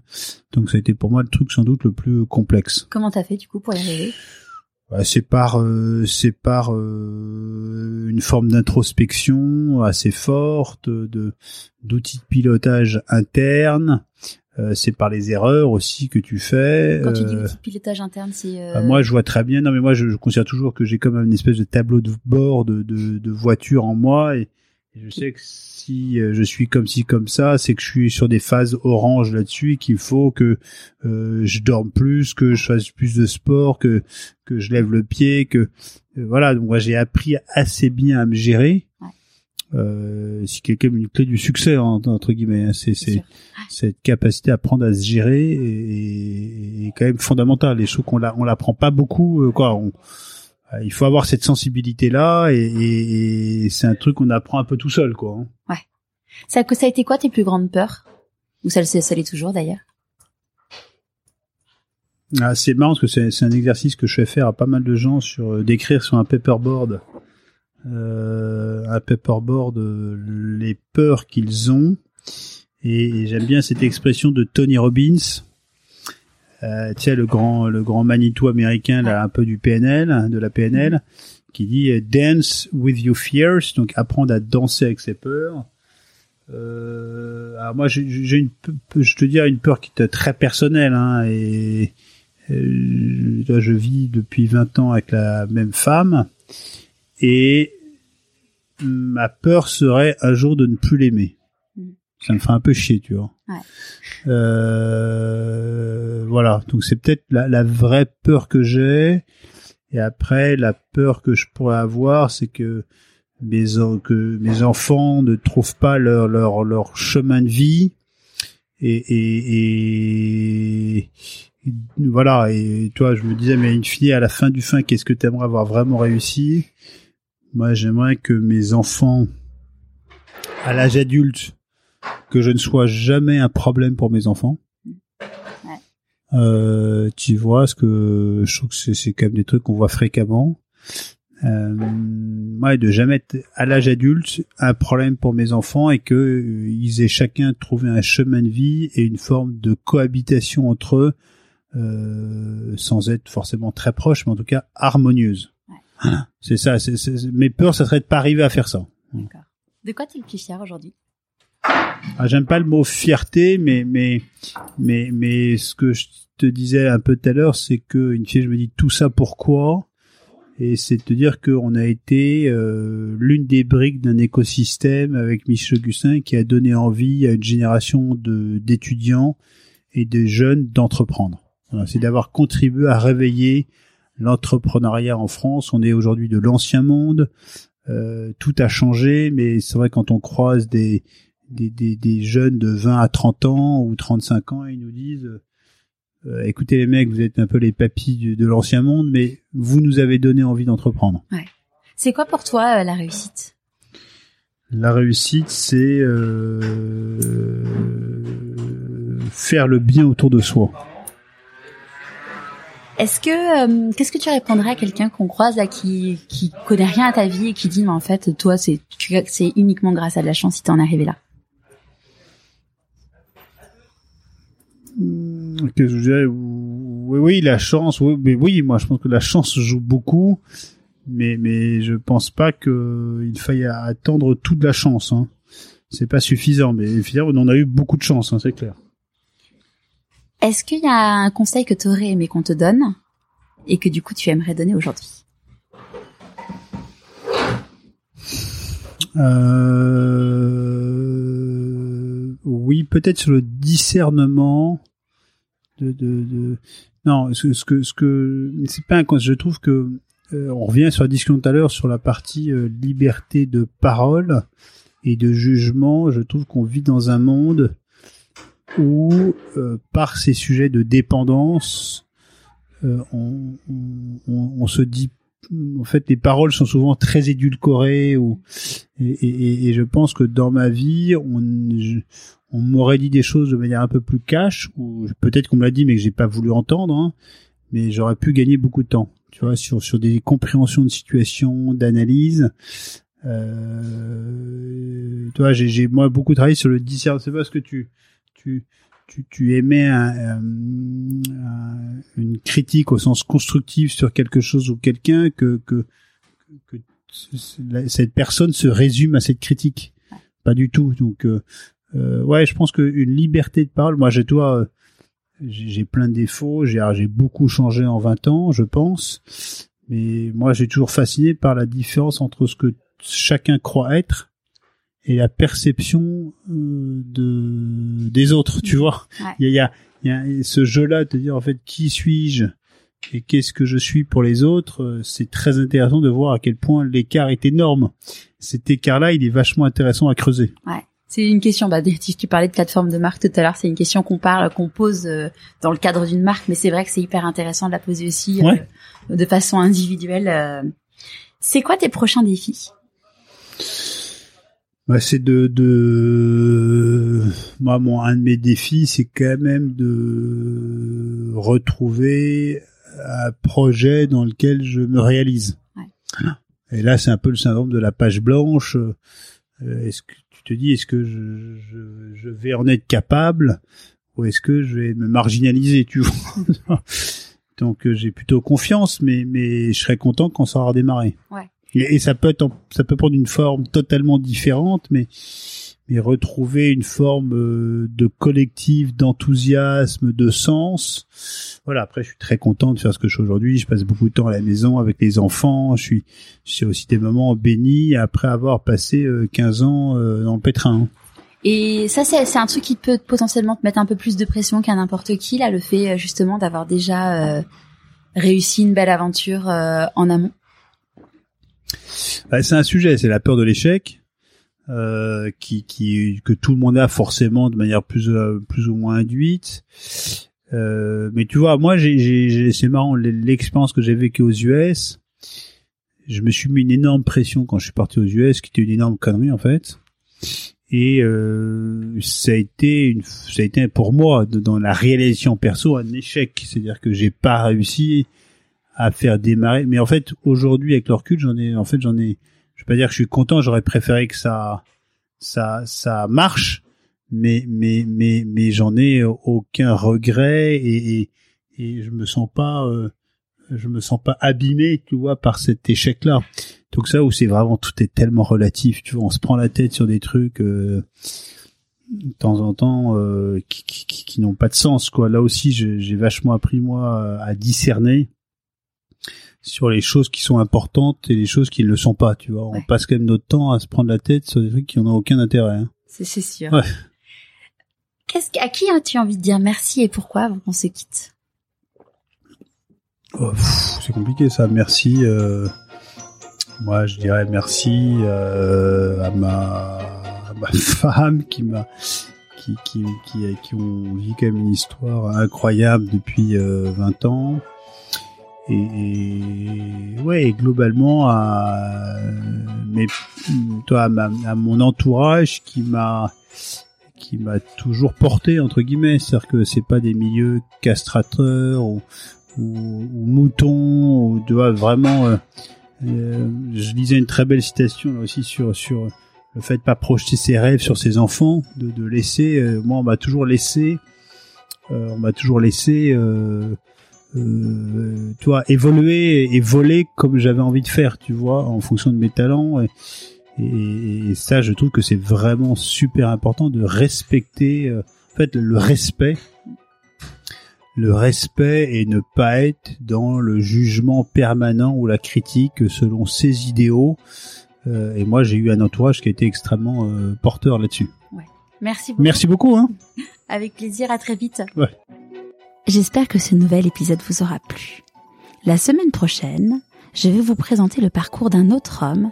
Donc ça a été pour moi le truc sans doute le plus complexe. Comment t'as fait du coup pour y arriver? Bah, C'est par euh, c'est par euh, une forme d'introspection assez forte, de d'outils de pilotage interne, euh, c'est par les erreurs aussi que tu fais. Quand tu dis euh, pilotage interne, c'est. Euh, bah, moi, je vois très bien. Non, mais moi, je, je considère toujours que j'ai comme une espèce de tableau de bord de, de, de voiture en moi, et, je sais que si je suis comme ci comme ça, c'est que je suis sur des phases orange là-dessus, et qu'il faut que je dorme plus, que je fasse plus de sport, que que je lève le pied, que voilà. Donc moi, j'ai appris assez bien à me gérer. Ouais euh, c'est quelqu'un une clé du succès entre guillemets. Hein. C'est c'est cette capacité à prendre à se gérer est, quand même fondamentale. Les choses qu'on la, on l'apprend pas beaucoup. Euh, quoi, on, euh, il faut avoir cette sensibilité là et, et, c'est un truc qu'on apprend un peu tout seul quoi. Hein. Ouais. Ça ça a été quoi tes plus grandes peurs? Ou ça, ça l'est toujours d'ailleurs? Ah, c'est marrant parce que c'est, c'est un exercice que je fais faire à pas mal de gens sur euh, d'écrire sur un paperboard euh, un paperboard les peurs qu'ils ont. Et, j'aime bien cette expression de Tony Robbins. Euh, tu sais, le grand, le grand Manitou américain, là, un peu du PNL, hein, de la PNL, qui dit euh, Dance with your fears, donc apprendre à danser avec ses peurs. Euh, alors moi, j'ai une, je te dis, une peur qui est très personnelle, hein, et euh, là, je vis depuis 20 ans avec la même femme, et ma peur serait un jour de ne plus l'aimer. Mm. Ça me fait un peu chier, tu vois. Ouais. Euh, voilà, donc c'est peut-être la, la, vraie peur que j'ai. Et après, la peur que je pourrais avoir, c'est que mes que mes enfants ne trouvent pas leur leur leur chemin de vie. Et, et, et, voilà. Et toi, je me disais, mais une fille à la fin du fin, qu'est-ce que tu aimerais avoir vraiment réussi? Moi, j'aimerais que mes enfants, à l'âge adulte, que je ne sois jamais un problème pour mes enfants. Euh, tu vois, ce que je trouve que c'est quand même des trucs qu'on voit fréquemment. Euh, moi, de jamais être à l'âge adulte un problème pour mes enfants et que euh, ils aient chacun trouvé un chemin de vie et une forme de cohabitation entre eux, euh, sans être forcément très proche, mais en tout cas harmonieuse. C'est ça. C'est, mes peurs, ça serait de pas arriver à faire ça. D'accord. De quoi tu es le plus fier aujourd'hui? Ah, J'aime pas le mot fierté, mais mais mais mais ce que je te disais un peu tout à l'heure, c'est que une fille, je me dis tout ça pourquoi? Et c'est de te dire qu'on a été euh, l'une des briques d'un écosystème avec Michel Augustin qui a donné envie à une génération de d'étudiants et de jeunes d'entreprendre. c'est d'avoir contribué à réveiller l'entrepreneuriat en France. On est aujourd'hui de l'ancien monde. Euh, tout a changé, mais c'est vrai quand on croise des, des, des, des, jeunes de 20 à 30 ans ou 35 ans, ils nous disent euh, écoutez les mecs, vous êtes un peu les papis de, l'ancien monde, mais vous nous avez donné envie d'entreprendre. Ouais. C'est quoi pour toi euh, la réussite? La réussite, c'est faire le bien autour de soi. Est-ce que euh, qu'est-ce que tu répondrais à quelqu'un qu'on croise là qui qui connaît rien à ta vie et qui dit mais en fait toi c'est c'est uniquement grâce à de la chance si t'en es arrivé là? Hmm, que je dirais? Oui, oui, la chance. Oui, mais oui, moi je pense que la chance joue beaucoup, mais mais je pense pas que il faille attendre toute la chance. Hein. C'est pas suffisant, mais on en a eu beaucoup de chance, hein, c'est clair. Est-ce qu'il y a un conseil que tu aurais aimé qu'on te donne et que du coup tu aimerais donner aujourd'hui? Euh... Oui, peut-être sur le discernement de, non, ce, que ce que c'est pas un. Je trouve que euh, on revient sur la discussion tout à l'heure sur la partie euh, liberté de parole et de jugement. Je trouve qu'on vit dans un monde où, euh, par ces sujets de dépendance, euh, on, on, on, se dit en fait les paroles sont souvent très édulcorées ou et, et, et je pense que dans ma vie on on m'aurait dit des choses de manière un peu plus cash ou peut-être qu'on me l'a dit mais que j'ai pas voulu entendre hein, mais j'aurais pu gagner beaucoup de temps tu vois sur sur des compréhensions de situation d'analyse. Euh, tu vois j'ai moi beaucoup travaillé sur le discernement. C'est parce que tu tu tu, tu émets un, une critique au sens constructif sur quelque chose ou quelqu'un que, que, que cette personne se résume à cette critique. Pas du tout. Donc, euh, euh ouais, je pense qu'une liberté de parole, moi, j'ai toi, j'ai plein de défauts, j'ai j'ai beaucoup changé en 20 ans, je pense. Mais moi, j'ai toujours fasciné par la différence entre ce que chacun croit être et la perception euh, de des autres, tu vois. Il y, a, y, a, ce jeu-là de dire en fait qui suis-je et qu'est-ce que je suis pour les autres. Euh, c'est très intéressant de voir à quel point l'écart est énorme. Cet écart-là, il est vachement intéressant à creuser. Ouais. C'est une question. Bah, tu parlais de plateforme de marque tout à l'heure. C'est une question qu'on parle, qu'on pose euh, dans le cadre d'une marque, mais c'est vrai que c'est hyper intéressant de la poser aussi de façon individuelle. C'est quoi tes prochains défis? Bah, c'est de, de, moi, mon, un de mes défis, c'est quand même de retrouver un projet dans lequel je me réalise. Ouais. Et là, c'est un peu le syndrome de la page blanche. Euh, est-ce que tu te dis, est-ce que je, je, je, vais en être capable ou est-ce que je vais me marginaliser, tu vois? [laughs] Donc, euh, j'ai plutôt confiance, mais mais je serais content quand ça aura démarré. Ouais. Et, ça peut être, ça peut prendre une forme totalement différente, mais mais retrouver une forme euh, de collectif, d'enthousiasme, de sens. Voilà. Après, je suis très content de faire ce que je fais aujourd'hui. Je passe beaucoup de temps à la maison avec les enfants. Je suis, j'ai aussi des moments bénis après avoir passé 15 euh, ans euh, dans le pétrin. Et ça, c'est, c'est un truc qui peut potentiellement te mettre un peu plus de pression qu'à n'importe qui, là, le fait justement d'avoir déjà réussi une belle aventure en amont. Bah, c'est un sujet, c'est la peur de l'échec. Euh, qui, qui que tout le monde a forcément de manière plus euh, plus ou moins induite. Euh, mais tu vois, moi, j'ai, c'est marrant l'expérience que j'ai vécue aux US. Je me suis mis une énorme pression quand je suis parti aux US, qui était une énorme connerie en fait. Et euh, ça a été une, ça a été pour moi dans la réalisation perso un échec. C'est-à-dire que j'ai pas réussi à faire démarrer. Mais en fait, aujourd'hui, avec le recul, j'en ai, en fait, j'en ai, je vais pas dire que je suis content, j'aurais préféré que ça, ça, ça marche, mais, mais, mais, mais j'en ai aucun regret et, et, je me sens pas, euh, je me sens pas abîmé, tu vois, par cet échec-là. Donc ça où c'est vraiment tout est tellement relatif, tu vois, on se prend la tête sur des trucs. Euh, de temps en temps euh, qui, qui, qui n'ont pas de sens quoi là aussi j'ai vachement appris moi à discerner sur les choses qui sont importantes et les choses qui ne le sont pas, tu vois. On passe quand même notre temps à se prendre la tête sur des trucs qui n'ont aucun intérêt. Hein. C'est sûr. Ouais. Qu'est-ce à qui as-tu envie de dire merci et pourquoi avant qu'on se quitte oh, C'est compliqué ça. Merci. Euh... Moi, je dirais merci euh, à ma à ma [laughs] femme qui m'a qui qui qui, qui ont vu quand même une histoire incroyable depuis euh, 20 ans et, ouais, globalement à mais toi à, à mon entourage qui m'a qui m'a toujours porté entre guillemets, c'est-à-dire que c'est pas des milieux castrateurs ou, ou, ou moutons ou doit vraiment. Euh, euh, je lisais une très belle citation là aussi sur sur le fait de pas projeter ses rêves sur ses enfants, de, de laisser. Euh, moi, on m'a toujours laissé, on m'a toujours laissé euh, tu vois, évoluer et voler comme j'avais envie de faire, tu vois, en fonction de mes talents. Et, et, ça, je trouve que c'est vraiment super important de respecter, euh, en fait, le respect, le respect et ne pas être dans le jugement permanent ou la critique selon ses idéaux. Euh, et moi, j'ai eu un entourage qui a été extrêmement euh, porteur là-dessus. Ouais. Merci beaucoup. Merci beaucoup. Hein. [laughs] Avec plaisir. À très vite. Ouais. J'espère que ce nouvel épisode vous aura plu. La semaine prochaine, je vais vous présenter le parcours d'un autre homme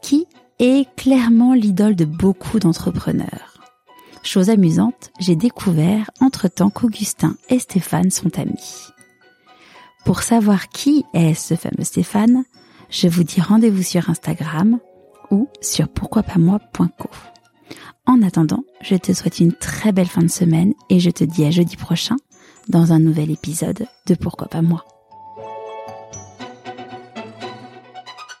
qui est clairement l'idole de beaucoup d'entrepreneurs. Chose amusante, j'ai découvert entre-temps qu'Augustin et Stéphane sont amis. Pour savoir qui est ce fameux Stéphane, je vous dis rendez-vous sur Instagram ou sur pourquoipasmoi.co. En attendant, je te souhaite une très belle fin de semaine et je te dis à jeudi prochain dans un nouvel épisode de Pourquoi pas moi.